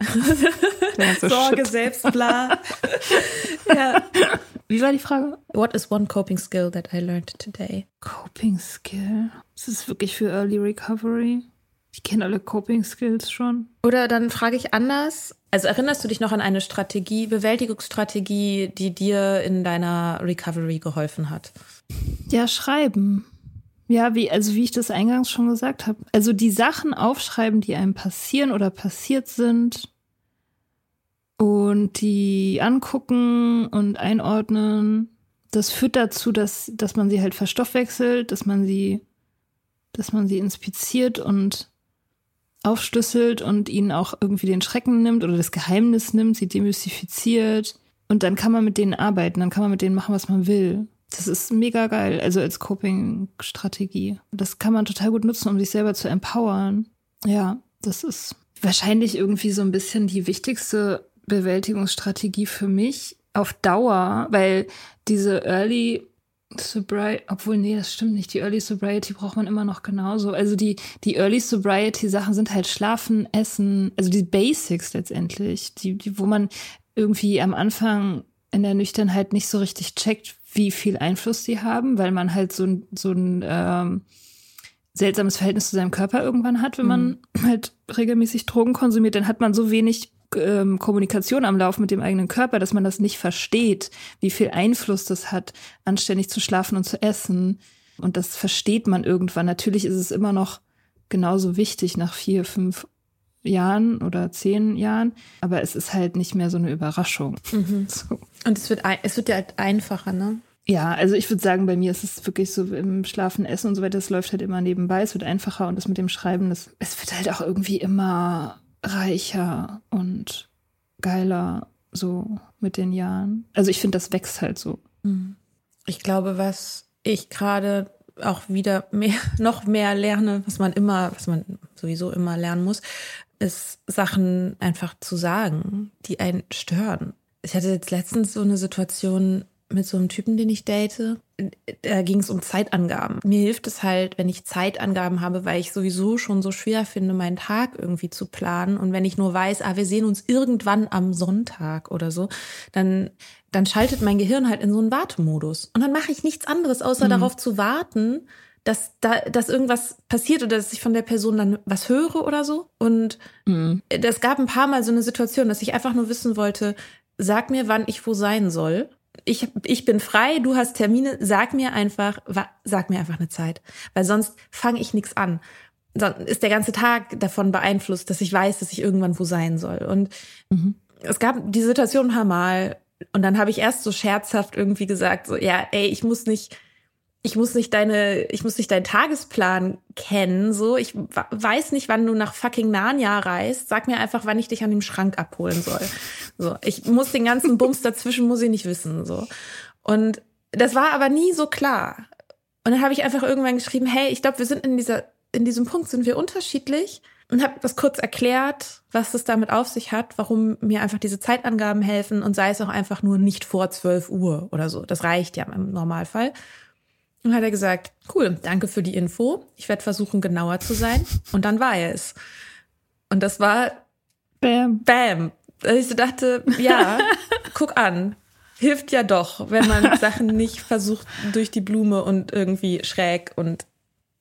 Sorge, Shit. selbst bla. ja. Wie war die Frage? What is one coping skill that I learned today? Coping Skill? Ist es wirklich für Early Recovery? Ich kenne alle Coping Skills schon. Oder dann frage ich anders. Also erinnerst du dich noch an eine Strategie, Bewältigungsstrategie, die dir in deiner Recovery geholfen hat? Ja, schreiben. Ja, wie, also wie ich das eingangs schon gesagt habe. Also die Sachen aufschreiben, die einem passieren oder passiert sind und die angucken und einordnen. Das führt dazu, dass, dass man sie halt verstoffwechselt, dass man sie, dass man sie inspiziert und aufschlüsselt und ihnen auch irgendwie den Schrecken nimmt oder das Geheimnis nimmt, sie demystifiziert. Und dann kann man mit denen arbeiten, dann kann man mit denen machen, was man will. Das ist mega geil, also als Coping-Strategie. Das kann man total gut nutzen, um sich selber zu empowern. Ja, das ist wahrscheinlich irgendwie so ein bisschen die wichtigste Bewältigungsstrategie für mich auf Dauer, weil diese Early Sobriety, obwohl, nee, das stimmt nicht. Die Early Sobriety braucht man immer noch genauso. Also die, die Early Sobriety Sachen sind halt Schlafen, Essen, also die Basics letztendlich, die, die, wo man irgendwie am Anfang in der Nüchternheit nicht so richtig checkt, wie viel Einfluss sie haben, weil man halt so ein, so ein ähm, seltsames Verhältnis zu seinem Körper irgendwann hat, wenn man mhm. halt regelmäßig Drogen konsumiert, dann hat man so wenig ähm, Kommunikation am Lauf mit dem eigenen Körper, dass man das nicht versteht, wie viel Einfluss das hat, anständig zu schlafen und zu essen. Und das versteht man irgendwann. Natürlich ist es immer noch genauso wichtig nach vier, fünf Jahren oder zehn Jahren, aber es ist halt nicht mehr so eine Überraschung. Mhm. So. Und es wird, es wird ja halt einfacher, ne? Ja, also ich würde sagen, bei mir ist es wirklich so im Schlafen, Essen und so weiter, das läuft halt immer nebenbei, es wird einfacher und das mit dem Schreiben, das, es wird halt auch irgendwie immer reicher und geiler so mit den Jahren. Also ich finde, das wächst halt so. Mhm. Ich glaube, was ich gerade auch wieder mehr, noch mehr lerne, was man immer, was man sowieso immer lernen muss, ist Sachen einfach zu sagen, die einen stören. Ich hatte jetzt letztens so eine Situation, mit so einem Typen, den ich date. Da ging es um Zeitangaben. Mir hilft es halt, wenn ich Zeitangaben habe, weil ich sowieso schon so schwer finde, meinen Tag irgendwie zu planen. Und wenn ich nur weiß, ah, wir sehen uns irgendwann am Sonntag oder so, dann, dann schaltet mein Gehirn halt in so einen Wartemodus. Und dann mache ich nichts anderes, außer mhm. darauf zu warten, dass da, dass irgendwas passiert oder dass ich von der Person dann was höre oder so. Und mhm. es gab ein paar Mal so eine Situation, dass ich einfach nur wissen wollte, sag mir, wann ich wo sein soll ich, ich bin frei, du hast Termine, sag mir einfach, sag mir einfach eine Zeit. Weil sonst fange ich nichts an. Dann ist der ganze Tag davon beeinflusst, dass ich weiß, dass ich irgendwann wo sein soll. Und mhm. es gab die Situation ein paar Mal und dann habe ich erst so scherzhaft irgendwie gesagt, so, ja, ey, ich muss nicht, ich muss nicht deine, ich muss nicht deinen Tagesplan kennen, so. Ich weiß nicht, wann du nach fucking Narnia reist. Sag mir einfach, wann ich dich an dem Schrank abholen soll. So. Ich muss den ganzen Bums dazwischen, muss ich nicht wissen, so. Und das war aber nie so klar. Und dann habe ich einfach irgendwann geschrieben, hey, ich glaube, wir sind in dieser, in diesem Punkt sind wir unterschiedlich und habe das kurz erklärt, was das damit auf sich hat, warum mir einfach diese Zeitangaben helfen und sei es auch einfach nur nicht vor 12 Uhr oder so. Das reicht ja im Normalfall. Und hat er gesagt, cool, danke für die Info. Ich werde versuchen, genauer zu sein. Und dann war er es. Und das war Bam. Bam. Ich so dachte, ja, guck an. Hilft ja doch, wenn man Sachen nicht versucht durch die Blume und irgendwie schräg und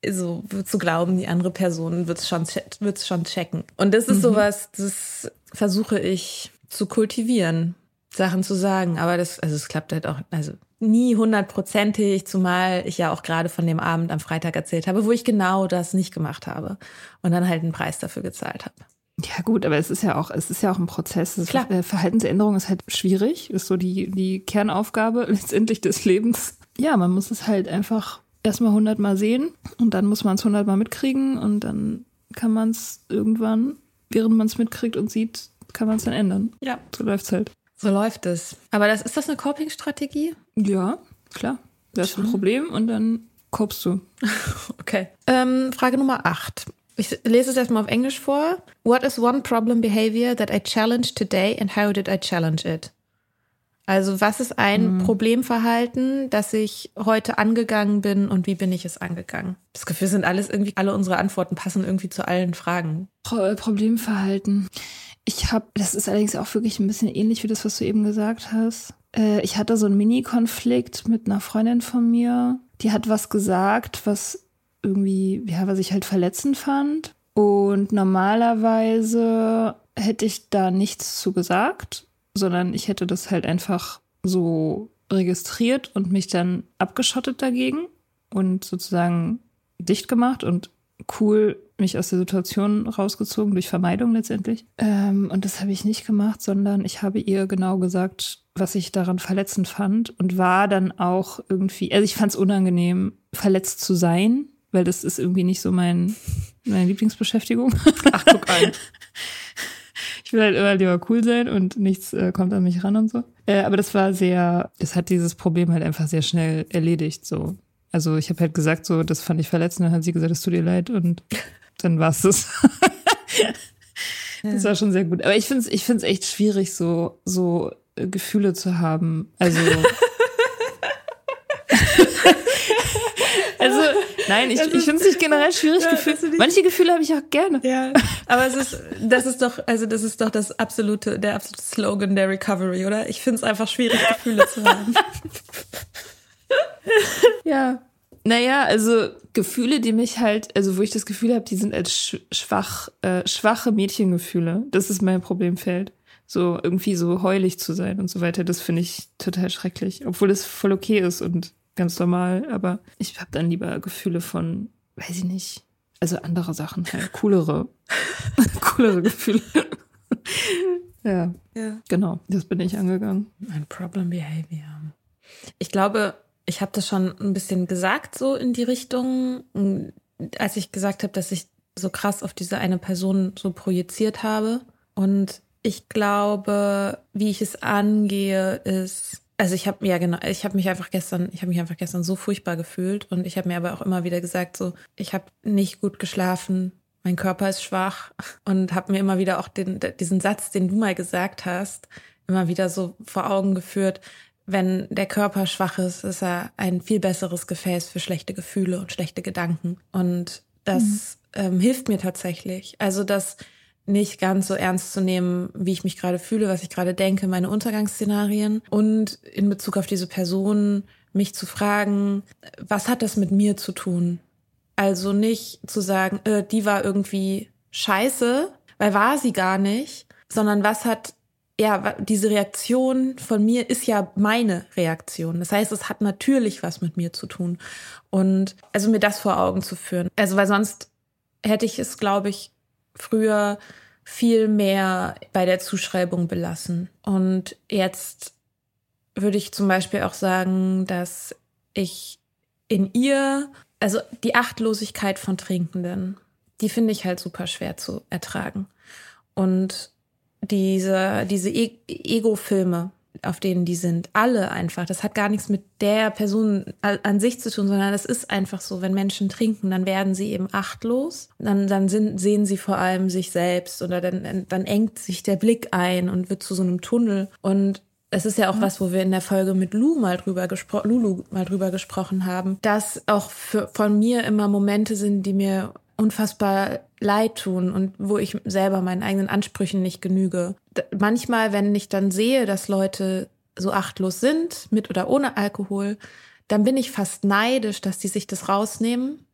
so zu glauben, die andere Person wird es schon, wird's schon checken. Und das ist mhm. sowas, das versuche ich zu kultivieren, Sachen zu sagen. Aber das, also es klappt halt auch, also nie hundertprozentig, zumal ich ja auch gerade von dem Abend am Freitag erzählt habe, wo ich genau das nicht gemacht habe und dann halt einen Preis dafür gezahlt habe. Ja gut, aber es ist ja auch, es ist ja auch ein Prozess. Klar. Äh, Verhaltensänderung ist halt schwierig, ist so die, die Kernaufgabe letztendlich des Lebens. Ja, man muss es halt einfach erstmal hundertmal sehen und dann muss man es hundertmal mitkriegen und dann kann man es irgendwann, während man es mitkriegt und sieht, kann man es dann ändern. Ja. So läuft's halt. So läuft es. Aber das, ist das eine Coping-Strategie? Ja, klar. Das ist ein Problem und dann kopst du. okay. Ähm, Frage Nummer 8. Ich lese es erstmal auf Englisch vor. What is one problem behavior that I challenged today and how did I challenge it? Also was ist ein mhm. Problemverhalten, das ich heute angegangen bin und wie bin ich es angegangen? Das Gefühl sind alles irgendwie, alle unsere Antworten passen irgendwie zu allen Fragen. Pro Problemverhalten. Ich habe, das ist allerdings auch wirklich ein bisschen ähnlich wie das, was du eben gesagt hast. Äh, ich hatte so einen Mini-Konflikt mit einer Freundin von mir. Die hat was gesagt, was irgendwie, ja, was ich halt verletzend fand. Und normalerweise hätte ich da nichts zu gesagt, sondern ich hätte das halt einfach so registriert und mich dann abgeschottet dagegen und sozusagen dicht gemacht und cool mich aus der Situation rausgezogen, durch Vermeidung letztendlich. Ähm, und das habe ich nicht gemacht, sondern ich habe ihr genau gesagt, was ich daran verletzend fand und war dann auch irgendwie, also ich fand es unangenehm, verletzt zu sein, weil das ist irgendwie nicht so mein, meine Lieblingsbeschäftigung. Ach, guck an. Ich will halt immer lieber cool sein und nichts äh, kommt an mich ran und so. Äh, aber das war sehr, es hat dieses Problem halt einfach sehr schnell erledigt, so. Also ich habe halt gesagt, so, das fand ich verletzend, dann hat sie gesagt, es tut ihr leid und dann war es das. das war schon sehr gut. Aber ich finde es ich find's echt schwierig, so, so äh, Gefühle zu haben. Also. also, nein, ich, ich finde es nicht generell schwierig. Ja, Gefühl. Manche Gefühle habe ich auch gerne. Ja, aber es ist, das ist doch, also das ist doch das absolute, der absolute Slogan der Recovery, oder? Ich finde es einfach schwierig, Gefühle zu haben. ja. Naja, also Gefühle, die mich halt, also wo ich das Gefühl habe, die sind als schwach, äh, schwache Mädchengefühle. Das ist mein Problemfeld. So irgendwie so heulig zu sein und so weiter, das finde ich total schrecklich. Obwohl es voll okay ist und ganz normal, aber ich habe dann lieber Gefühle von, weiß ich nicht, also andere Sachen halt, coolere, coolere Gefühle. ja. ja, genau, das bin ich angegangen. Ein Problem Behavior. Ich glaube, ich habe das schon ein bisschen gesagt, so in die Richtung, als ich gesagt habe, dass ich so krass auf diese eine Person so projiziert habe. Und ich glaube, wie ich es angehe, ist, also ich habe ja genau, ich habe mich einfach gestern, ich habe mich einfach gestern so furchtbar gefühlt. Und ich habe mir aber auch immer wieder gesagt, so, ich habe nicht gut geschlafen, mein Körper ist schwach. Und habe mir immer wieder auch den, diesen Satz, den du mal gesagt hast, immer wieder so vor Augen geführt wenn der Körper schwach ist, ist er ein viel besseres Gefäß für schlechte Gefühle und schlechte Gedanken. Und das mhm. ähm, hilft mir tatsächlich. Also das nicht ganz so ernst zu nehmen, wie ich mich gerade fühle, was ich gerade denke, meine Untergangsszenarien und in Bezug auf diese Person mich zu fragen, was hat das mit mir zu tun? Also nicht zu sagen, äh, die war irgendwie scheiße, weil war sie gar nicht, sondern was hat ja, diese Reaktion von mir ist ja meine Reaktion. Das heißt, es hat natürlich was mit mir zu tun. Und also mir das vor Augen zu führen. Also, weil sonst hätte ich es, glaube ich, früher viel mehr bei der Zuschreibung belassen. Und jetzt würde ich zum Beispiel auch sagen, dass ich in ihr, also die Achtlosigkeit von Trinkenden, die finde ich halt super schwer zu ertragen. Und diese, diese e Ego-Filme, auf denen die sind, alle einfach. Das hat gar nichts mit der Person an sich zu tun, sondern es ist einfach so, wenn Menschen trinken, dann werden sie eben achtlos. Dann, dann sind, sehen sie vor allem sich selbst oder dann, dann engt sich der Blick ein und wird zu so einem Tunnel. Und es ist ja auch was, wo wir in der Folge mit Lu mal drüber gesprochen, Lulu mal drüber gesprochen haben, dass auch für, von mir immer Momente sind, die mir unfassbar leid tun und wo ich selber meinen eigenen Ansprüchen nicht genüge. Manchmal, wenn ich dann sehe, dass Leute so achtlos sind, mit oder ohne Alkohol, dann bin ich fast neidisch, dass die sich das rausnehmen.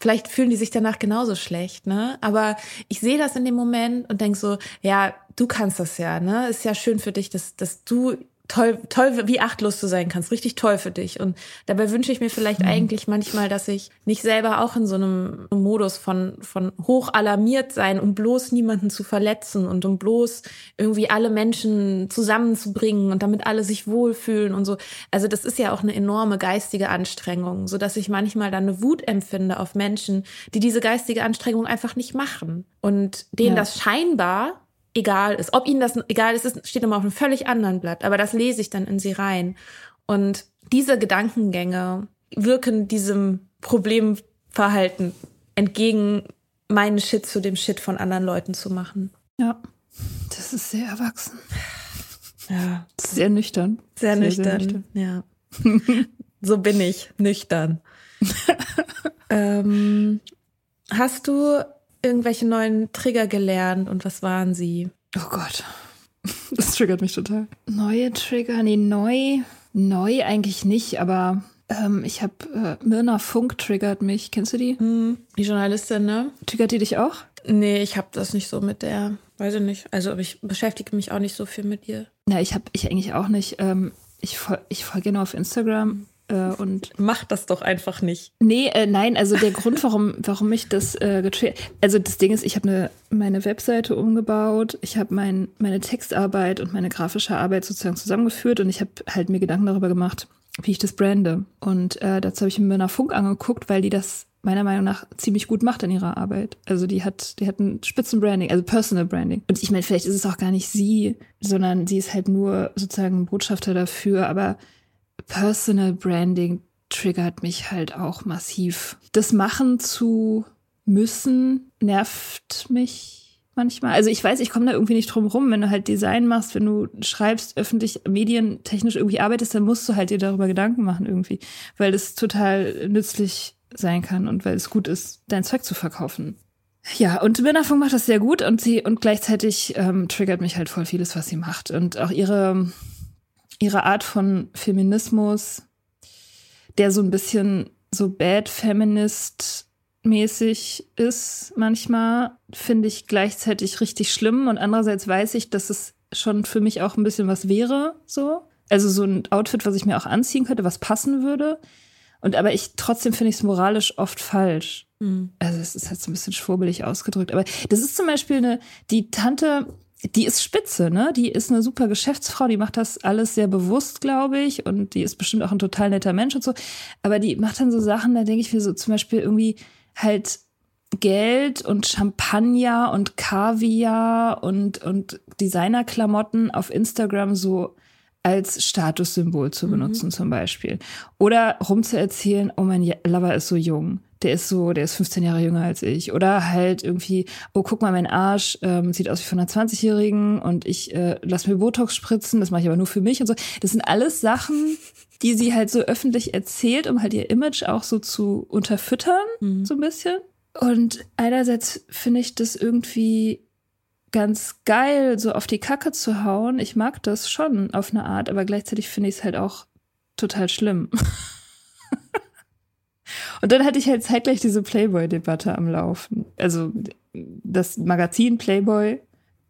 Vielleicht fühlen die sich danach genauso schlecht, ne? Aber ich sehe das in dem Moment und denk so, ja, du kannst das ja, ne? Ist ja schön für dich, dass, dass du toll, toll, wie achtlos du sein kannst. Richtig toll für dich. Und dabei wünsche ich mir vielleicht mhm. eigentlich manchmal, dass ich nicht selber auch in so einem Modus von, von hoch alarmiert sein, um bloß niemanden zu verletzen und um bloß irgendwie alle Menschen zusammenzubringen und damit alle sich wohlfühlen und so. Also das ist ja auch eine enorme geistige Anstrengung, so dass ich manchmal dann eine Wut empfinde auf Menschen, die diese geistige Anstrengung einfach nicht machen und denen ja. das scheinbar egal ist. Ob ihnen das egal ist, steht immer auf einem völlig anderen Blatt, aber das lese ich dann in sie rein. Und diese Gedankengänge wirken diesem Problemverhalten entgegen, meinen Shit zu dem Shit von anderen Leuten zu machen. Ja, das ist sehr erwachsen. Ja. Sehr nüchtern. Sehr, sehr nüchtern. Sehr nüchtern. Ja. so bin ich, nüchtern. ähm, hast du irgendwelche neuen Trigger gelernt und was waren sie? Oh Gott. Das triggert mich total. Neue Trigger? Nee, neu. Neu eigentlich nicht, aber ähm, ich habe äh, Mirna Funk triggert mich. Kennst du die? Hm, die Journalistin, ne? Triggert die dich auch? Nee, ich habe das nicht so mit der, weiß ich nicht. Also ich beschäftige mich auch nicht so viel mit ihr. Na, ich habe ich eigentlich auch nicht. Ähm, ich, ich folge nur auf Instagram und mach das doch einfach nicht. Nee, äh, nein, also der Grund, warum, warum ich das äh, getriggert, also das Ding ist, ich habe eine, meine Webseite umgebaut, ich habe mein, meine Textarbeit und meine grafische Arbeit sozusagen zusammengeführt und ich habe halt mir Gedanken darüber gemacht, wie ich das brande. Und äh, dazu habe ich mir nach Funk angeguckt, weil die das meiner Meinung nach ziemlich gut macht in ihrer Arbeit. Also die hat, die hat ein Spitzenbranding, also Personal Branding. Und ich meine, vielleicht ist es auch gar nicht sie, sondern sie ist halt nur sozusagen Botschafter dafür, aber Personal Branding triggert mich halt auch massiv. Das machen zu müssen nervt mich manchmal. Also ich weiß, ich komme da irgendwie nicht drum rum. Wenn du halt Design machst, wenn du schreibst, öffentlich, medientechnisch irgendwie arbeitest, dann musst du halt dir darüber Gedanken machen irgendwie, weil das total nützlich sein kann und weil es gut ist, dein Zeug zu verkaufen. Ja, und Binnerfunk macht das sehr gut und sie und gleichzeitig ähm, triggert mich halt voll vieles, was sie macht und auch ihre ihre Art von Feminismus, der so ein bisschen so bad feminist mäßig ist manchmal, finde ich gleichzeitig richtig schlimm und andererseits weiß ich, dass es schon für mich auch ein bisschen was wäre, so. Also so ein Outfit, was ich mir auch anziehen könnte, was passen würde. Und aber ich trotzdem finde ich es moralisch oft falsch. Mhm. Also es ist halt so ein bisschen schwurbelig ausgedrückt. Aber das ist zum Beispiel eine, die Tante die ist spitze, ne? Die ist eine super Geschäftsfrau, die macht das alles sehr bewusst, glaube ich, und die ist bestimmt auch ein total netter Mensch und so. Aber die macht dann so Sachen, da denke ich mir so zum Beispiel irgendwie halt Geld und Champagner und Kaviar und, und Designerklamotten auf Instagram so als Statussymbol zu mhm. benutzen, mhm. zum Beispiel. Oder rumzuerzählen, oh mein Lover ist so jung der ist so, der ist 15 Jahre jünger als ich. Oder halt irgendwie, oh, guck mal, mein Arsch ähm, sieht aus wie von einer 20-Jährigen und ich äh, lass mir Botox spritzen, das mache ich aber nur für mich und so. Das sind alles Sachen, die sie halt so öffentlich erzählt, um halt ihr Image auch so zu unterfüttern, mhm. so ein bisschen. Und einerseits finde ich das irgendwie ganz geil, so auf die Kacke zu hauen. Ich mag das schon auf eine Art, aber gleichzeitig finde ich es halt auch total schlimm. Und dann hatte ich halt zeitgleich diese Playboy-Debatte am Laufen. Also das Magazin Playboy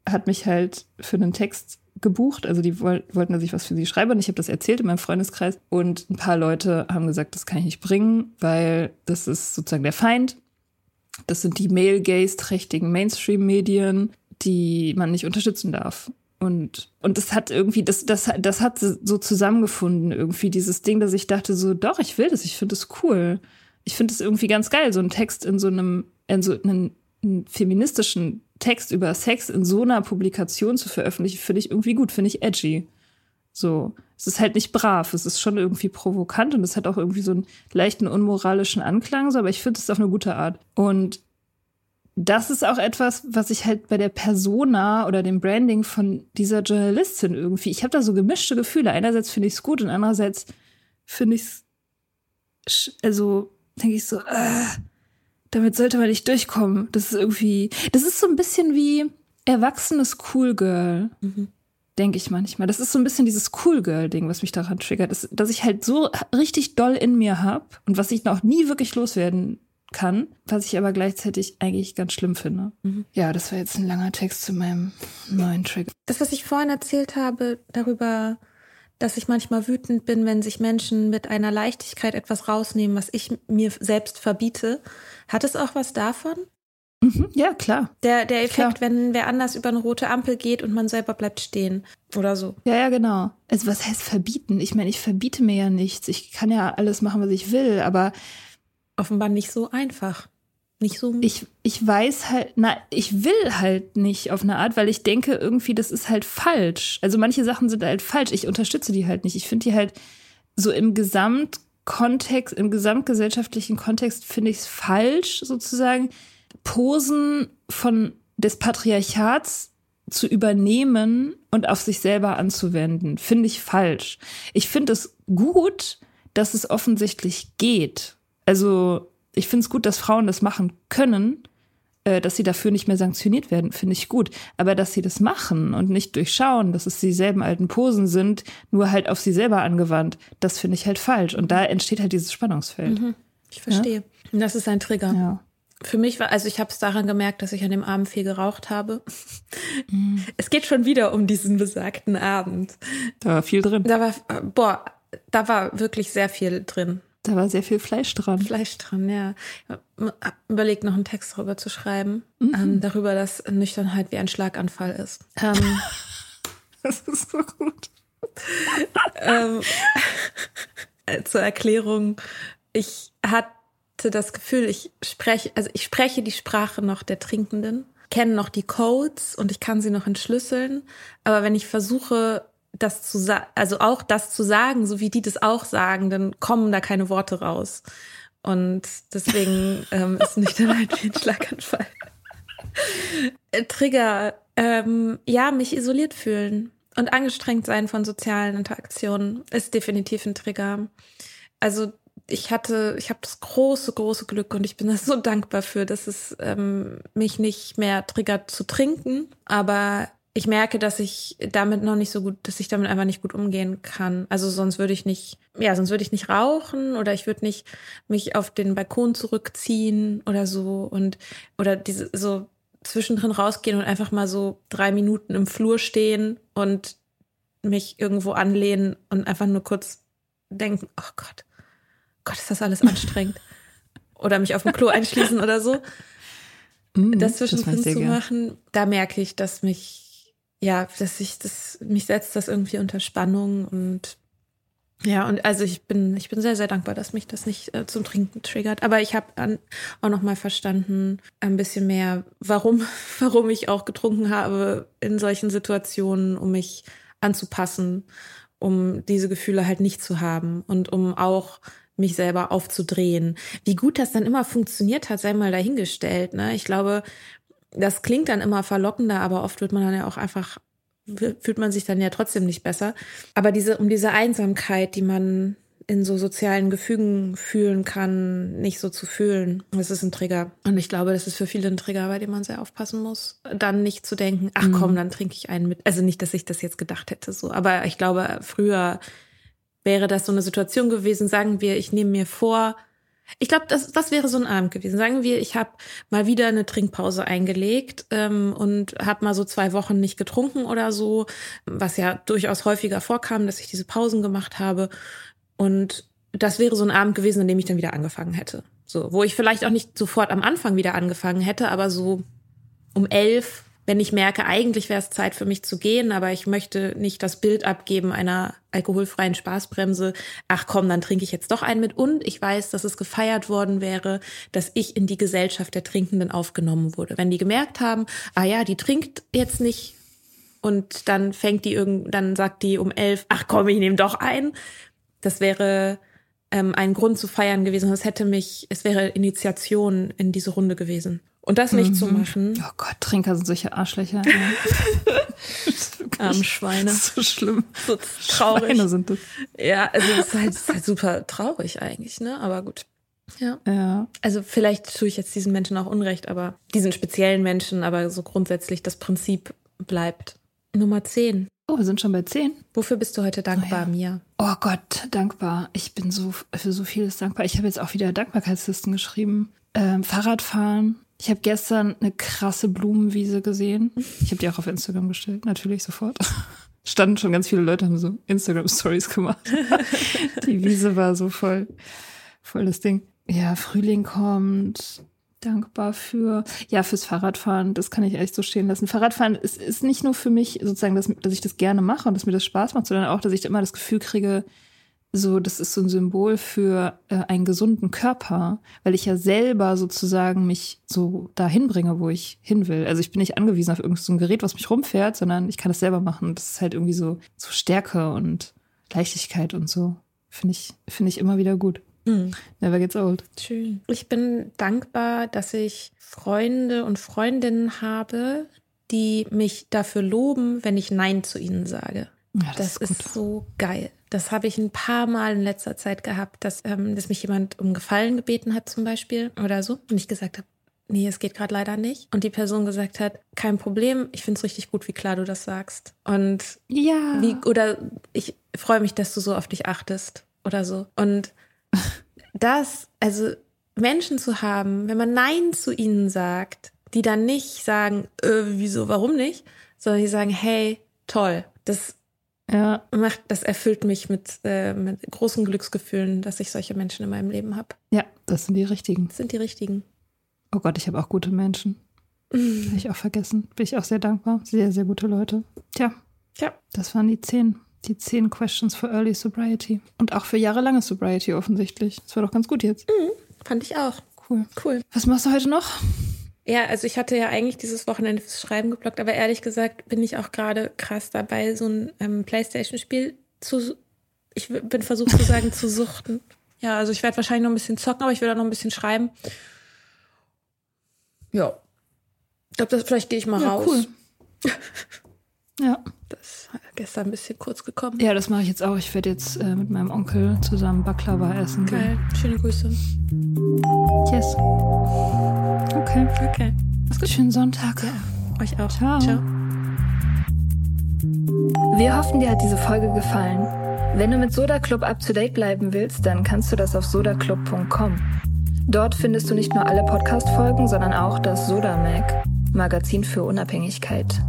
hat mich halt für einen Text gebucht. Also die wollten, dass ich was für sie schreibe und ich habe das erzählt in meinem Freundeskreis. Und ein paar Leute haben gesagt, das kann ich nicht bringen, weil das ist sozusagen der Feind. Das sind die male-gaze-trächtigen Mainstream-Medien, die man nicht unterstützen darf. Und, und das hat irgendwie, das, das, das hat so zusammengefunden, irgendwie, dieses Ding, dass ich dachte, so, doch, ich will das, ich finde das cool. Ich finde es irgendwie ganz geil, so einen Text in so einem, in so einem, einen feministischen Text über Sex in so einer Publikation zu veröffentlichen, finde ich irgendwie gut, finde ich edgy. So, es ist halt nicht brav, es ist schon irgendwie provokant und es hat auch irgendwie so einen leichten unmoralischen Anklang, so, aber ich finde es auf eine gute Art. Und das ist auch etwas, was ich halt bei der Persona oder dem Branding von dieser Journalistin irgendwie, ich habe da so gemischte Gefühle. Einerseits finde ich es gut und andererseits finde ich es, also denke ich so, äh, damit sollte man nicht durchkommen. Das ist irgendwie, das ist so ein bisschen wie erwachsenes Cool Girl. Mhm. Denke ich manchmal. Das ist so ein bisschen dieses Cool Girl-Ding, was mich daran triggert. Dass, dass ich halt so richtig doll in mir hab und was ich noch nie wirklich loswerden kann, was ich aber gleichzeitig eigentlich ganz schlimm finde. Mhm. Ja, das war jetzt ein langer Text zu meinem neuen Trigger. Das, was ich vorhin erzählt habe, darüber, dass ich manchmal wütend bin, wenn sich Menschen mit einer Leichtigkeit etwas rausnehmen, was ich mir selbst verbiete, hat es auch was davon? Mhm, ja, klar. Der, der Effekt, klar. wenn wer anders über eine rote Ampel geht und man selber bleibt stehen oder so. Ja, ja, genau. Also was heißt verbieten? Ich meine, ich verbiete mir ja nichts. Ich kann ja alles machen, was ich will, aber offenbar nicht so einfach. Nicht so. Ich, ich weiß halt, na, ich will halt nicht auf eine Art, weil ich denke irgendwie, das ist halt falsch. Also manche Sachen sind halt falsch. Ich unterstütze die halt nicht. Ich finde die halt so im Gesamtkontext, im gesamtgesellschaftlichen Kontext finde ich es falsch, sozusagen, Posen von des Patriarchats zu übernehmen und auf sich selber anzuwenden. Finde ich falsch. Ich finde es gut, dass es offensichtlich geht also ich finde es gut, dass Frauen das machen können, äh, dass sie dafür nicht mehr sanktioniert werden, finde ich gut. Aber dass sie das machen und nicht durchschauen, dass es dieselben alten Posen sind, nur halt auf sie selber angewandt, das finde ich halt falsch. Und da entsteht halt dieses Spannungsfeld. Mhm, ich verstehe. Ja? Das ist ein Trigger. Ja. Für mich war, also ich habe es daran gemerkt, dass ich an dem Abend viel geraucht habe. Mhm. Es geht schon wieder um diesen besagten Abend. Da war viel drin. Da war, boah, da war wirklich sehr viel drin. Da war sehr viel Fleisch dran. Fleisch dran, ja. Überlegt noch einen Text darüber zu schreiben. Mhm. Ähm, darüber, dass Nüchternheit wie ein Schlaganfall ist. Ähm, das ist so gut. ähm, zur Erklärung. Ich hatte das Gefühl, ich spreche, also ich spreche die Sprache noch der Trinkenden, kenne noch die Codes und ich kann sie noch entschlüsseln. Aber wenn ich versuche, das zu sagen, also auch das zu sagen, so wie die das auch sagen, dann kommen da keine Worte raus. Und deswegen ähm, ist nicht der wie ein Schlaganfall. Trigger, ähm, ja, mich isoliert fühlen und angestrengt sein von sozialen Interaktionen ist definitiv ein Trigger. Also ich hatte, ich habe das große, große Glück und ich bin da so dankbar für, dass es ähm, mich nicht mehr triggert zu trinken, aber ich merke, dass ich damit noch nicht so gut, dass ich damit einfach nicht gut umgehen kann. Also sonst würde ich nicht, ja, sonst würde ich nicht rauchen oder ich würde nicht mich auf den Balkon zurückziehen oder so und oder diese so zwischendrin rausgehen und einfach mal so drei Minuten im Flur stehen und mich irgendwo anlehnen und einfach nur kurz denken, oh Gott, Gott, ist das alles anstrengend. oder mich auf dem Klo einschließen oder so. Mm, das zwischendrin das zu machen, da merke ich, dass mich ja, dass ich das, mich setzt das irgendwie unter Spannung und ja, und also ich bin, ich bin sehr, sehr dankbar, dass mich das nicht äh, zum Trinken triggert. Aber ich habe auch nochmal verstanden, ein bisschen mehr, warum, warum ich auch getrunken habe in solchen Situationen, um mich anzupassen, um diese Gefühle halt nicht zu haben und um auch mich selber aufzudrehen. Wie gut das dann immer funktioniert hat, sei mal dahingestellt. Ne? Ich glaube, das klingt dann immer verlockender, aber oft wird man dann ja auch einfach, fühlt man sich dann ja trotzdem nicht besser. Aber diese, um diese Einsamkeit, die man in so sozialen Gefügen fühlen kann, nicht so zu fühlen. Das ist ein Trigger. Und ich glaube, das ist für viele ein Trigger, bei dem man sehr aufpassen muss. Dann nicht zu denken, ach komm, mhm. dann trinke ich einen mit. Also nicht, dass ich das jetzt gedacht hätte, so. Aber ich glaube, früher wäre das so eine Situation gewesen, sagen wir, ich nehme mir vor, ich glaube, das, das wäre so ein Abend gewesen. Sagen wir, ich habe mal wieder eine Trinkpause eingelegt ähm, und habe mal so zwei Wochen nicht getrunken oder so, was ja durchaus häufiger vorkam, dass ich diese Pausen gemacht habe. Und das wäre so ein Abend gewesen, an dem ich dann wieder angefangen hätte. So, wo ich vielleicht auch nicht sofort am Anfang wieder angefangen hätte, aber so um elf wenn ich merke, eigentlich wäre es Zeit für mich zu gehen, aber ich möchte nicht das Bild abgeben einer alkoholfreien Spaßbremse. Ach komm, dann trinke ich jetzt doch einen mit. Und ich weiß, dass es gefeiert worden wäre, dass ich in die Gesellschaft der Trinkenden aufgenommen wurde. Wenn die gemerkt haben, ah ja, die trinkt jetzt nicht und dann fängt die irgend, dann sagt die um elf, ach komm, ich nehme doch einen. Das wäre ähm, ein Grund zu feiern gewesen. Es hätte mich, es wäre Initiation in diese Runde gewesen. Und das nicht mhm. zu machen. Oh Gott, Trinker sind solche Arschlöcher. Arme Schweine. So schlimm. So traurig. Schweine sind das. Ja, also es ist, halt, es ist halt super traurig eigentlich, ne? Aber gut. Ja. Ja. Also vielleicht tue ich jetzt diesen Menschen auch Unrecht, aber diesen speziellen Menschen, aber so grundsätzlich das Prinzip bleibt. Nummer 10. Oh, wir sind schon bei 10. Wofür bist du heute dankbar, Oh ja. Mia? Oh Gott, dankbar. Ich bin so für so vieles dankbar. Ich habe jetzt auch wieder Dankbarkeitslisten geschrieben. Ähm, Fahrradfahren. Ich habe gestern eine krasse Blumenwiese gesehen. Ich habe die auch auf Instagram gestellt, natürlich sofort. Standen schon ganz viele Leute, haben so Instagram-Stories gemacht. die Wiese war so voll, voll das Ding. Ja, Frühling kommt. Dankbar für, ja, fürs Fahrradfahren. Das kann ich echt so stehen lassen. Fahrradfahren ist, ist nicht nur für mich sozusagen, dass, dass ich das gerne mache und dass mir das Spaß macht, sondern auch, dass ich immer das Gefühl kriege, so, das ist so ein Symbol für äh, einen gesunden Körper, weil ich ja selber sozusagen mich so dahin bringe, wo ich hin will. Also ich bin nicht angewiesen auf irgendein so Gerät, was mich rumfährt, sondern ich kann das selber machen. Das ist halt irgendwie so, so Stärke und Leichtigkeit und so. Finde ich, finde ich immer wieder gut. Hm. Never gets old. Schön. Ich bin dankbar, dass ich Freunde und Freundinnen habe, die mich dafür loben, wenn ich Nein zu ihnen sage. Ja, Das, ist, ist, gut. so geil. Das habe ich ein paar Mal in letzter Zeit gehabt, dass, ähm, dass mich jemand um Gefallen gebeten hat zum Beispiel oder so und ich gesagt habe, nee, es geht gerade leider nicht. Und die Person gesagt hat, kein Problem, ich finde es richtig gut, wie klar du das sagst. Und ja. wie, oder ich freue mich, dass du so auf dich achtest oder so. Und das, also Menschen zu haben, wenn man Nein zu ihnen sagt, die dann nicht sagen, äh, wieso, warum nicht, sondern die sagen, hey, toll, das ja. macht, das erfüllt mich mit, äh, mit großen Glücksgefühlen, dass ich solche Menschen in meinem Leben habe. ja, das sind die richtigen. Das sind die richtigen. Oh Gott, ich habe auch gute Menschen. Habe ich auch vergessen. Bin ich auch sehr dankbar. Sehr, sehr gute Leute. Tja, Tja, das waren die zehn. Die zehn Questions for Early Sobriety. Und auch für jahrelange Sobriety offensichtlich. Das war doch ganz gut jetzt. fand ich auch. Cool. Cool. Was machst du heute noch? Ja, also ich hatte ja eigentlich dieses Wochenende fürs Schreiben geblockt, aber ehrlich gesagt bin ich auch gerade krass dabei, so ein ähm, Playstation-Spiel zu, ich bin versucht zu sagen, zu suchten. Ja, also ich werde wahrscheinlich noch ein bisschen zocken, aber ich will auch noch ein bisschen schreiben. Ja. Ich glaube, das- vielleicht gehe ich mal Ja, raus. cool. Ja. Das ist gestern ein bisschen kurz gekommen. Ja, das mache ich jetzt auch. Ich werde jetzt äh, mit meinem Onkel zusammen Baklava essen. Geil. Schöne Grüße. Yes. Okay. Okay. Mach's gut. Schönen Sonntag. Euch auch. Ciao. Ciao. Wir hoffen, dir hat diese Folge gefallen. Wenn du mit Soda Club up to date bleiben willst, dann kannst du das auf sodaclub.com. Dort findest du nicht nur alle Podcast-Folgen, sondern auch das Soda Mag, Magazin für Unabhängigkeit.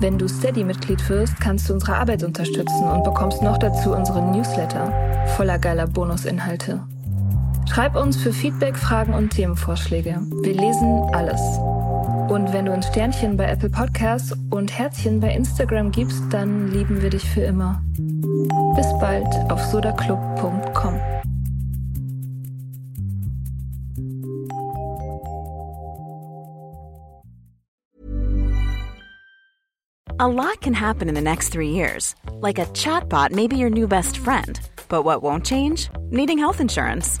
Wenn du Steady-Mitglied wirst, kannst du unsere Arbeit unterstützen und bekommst noch dazu unseren Newsletter voller geiler Bonusinhalte. Schreib uns für Feedback, Fragen und Themenvorschläge. Wir lesen alles. Und wenn du uns Sternchen bei Apple Podcasts und Herzchen bei Instagram gibst, dann lieben wir dich für immer. Bis bald auf sodaclub.com. A lot can happen in the next three years. Like a chatbot may be your new best friend. But what won't change? Needing health insurance.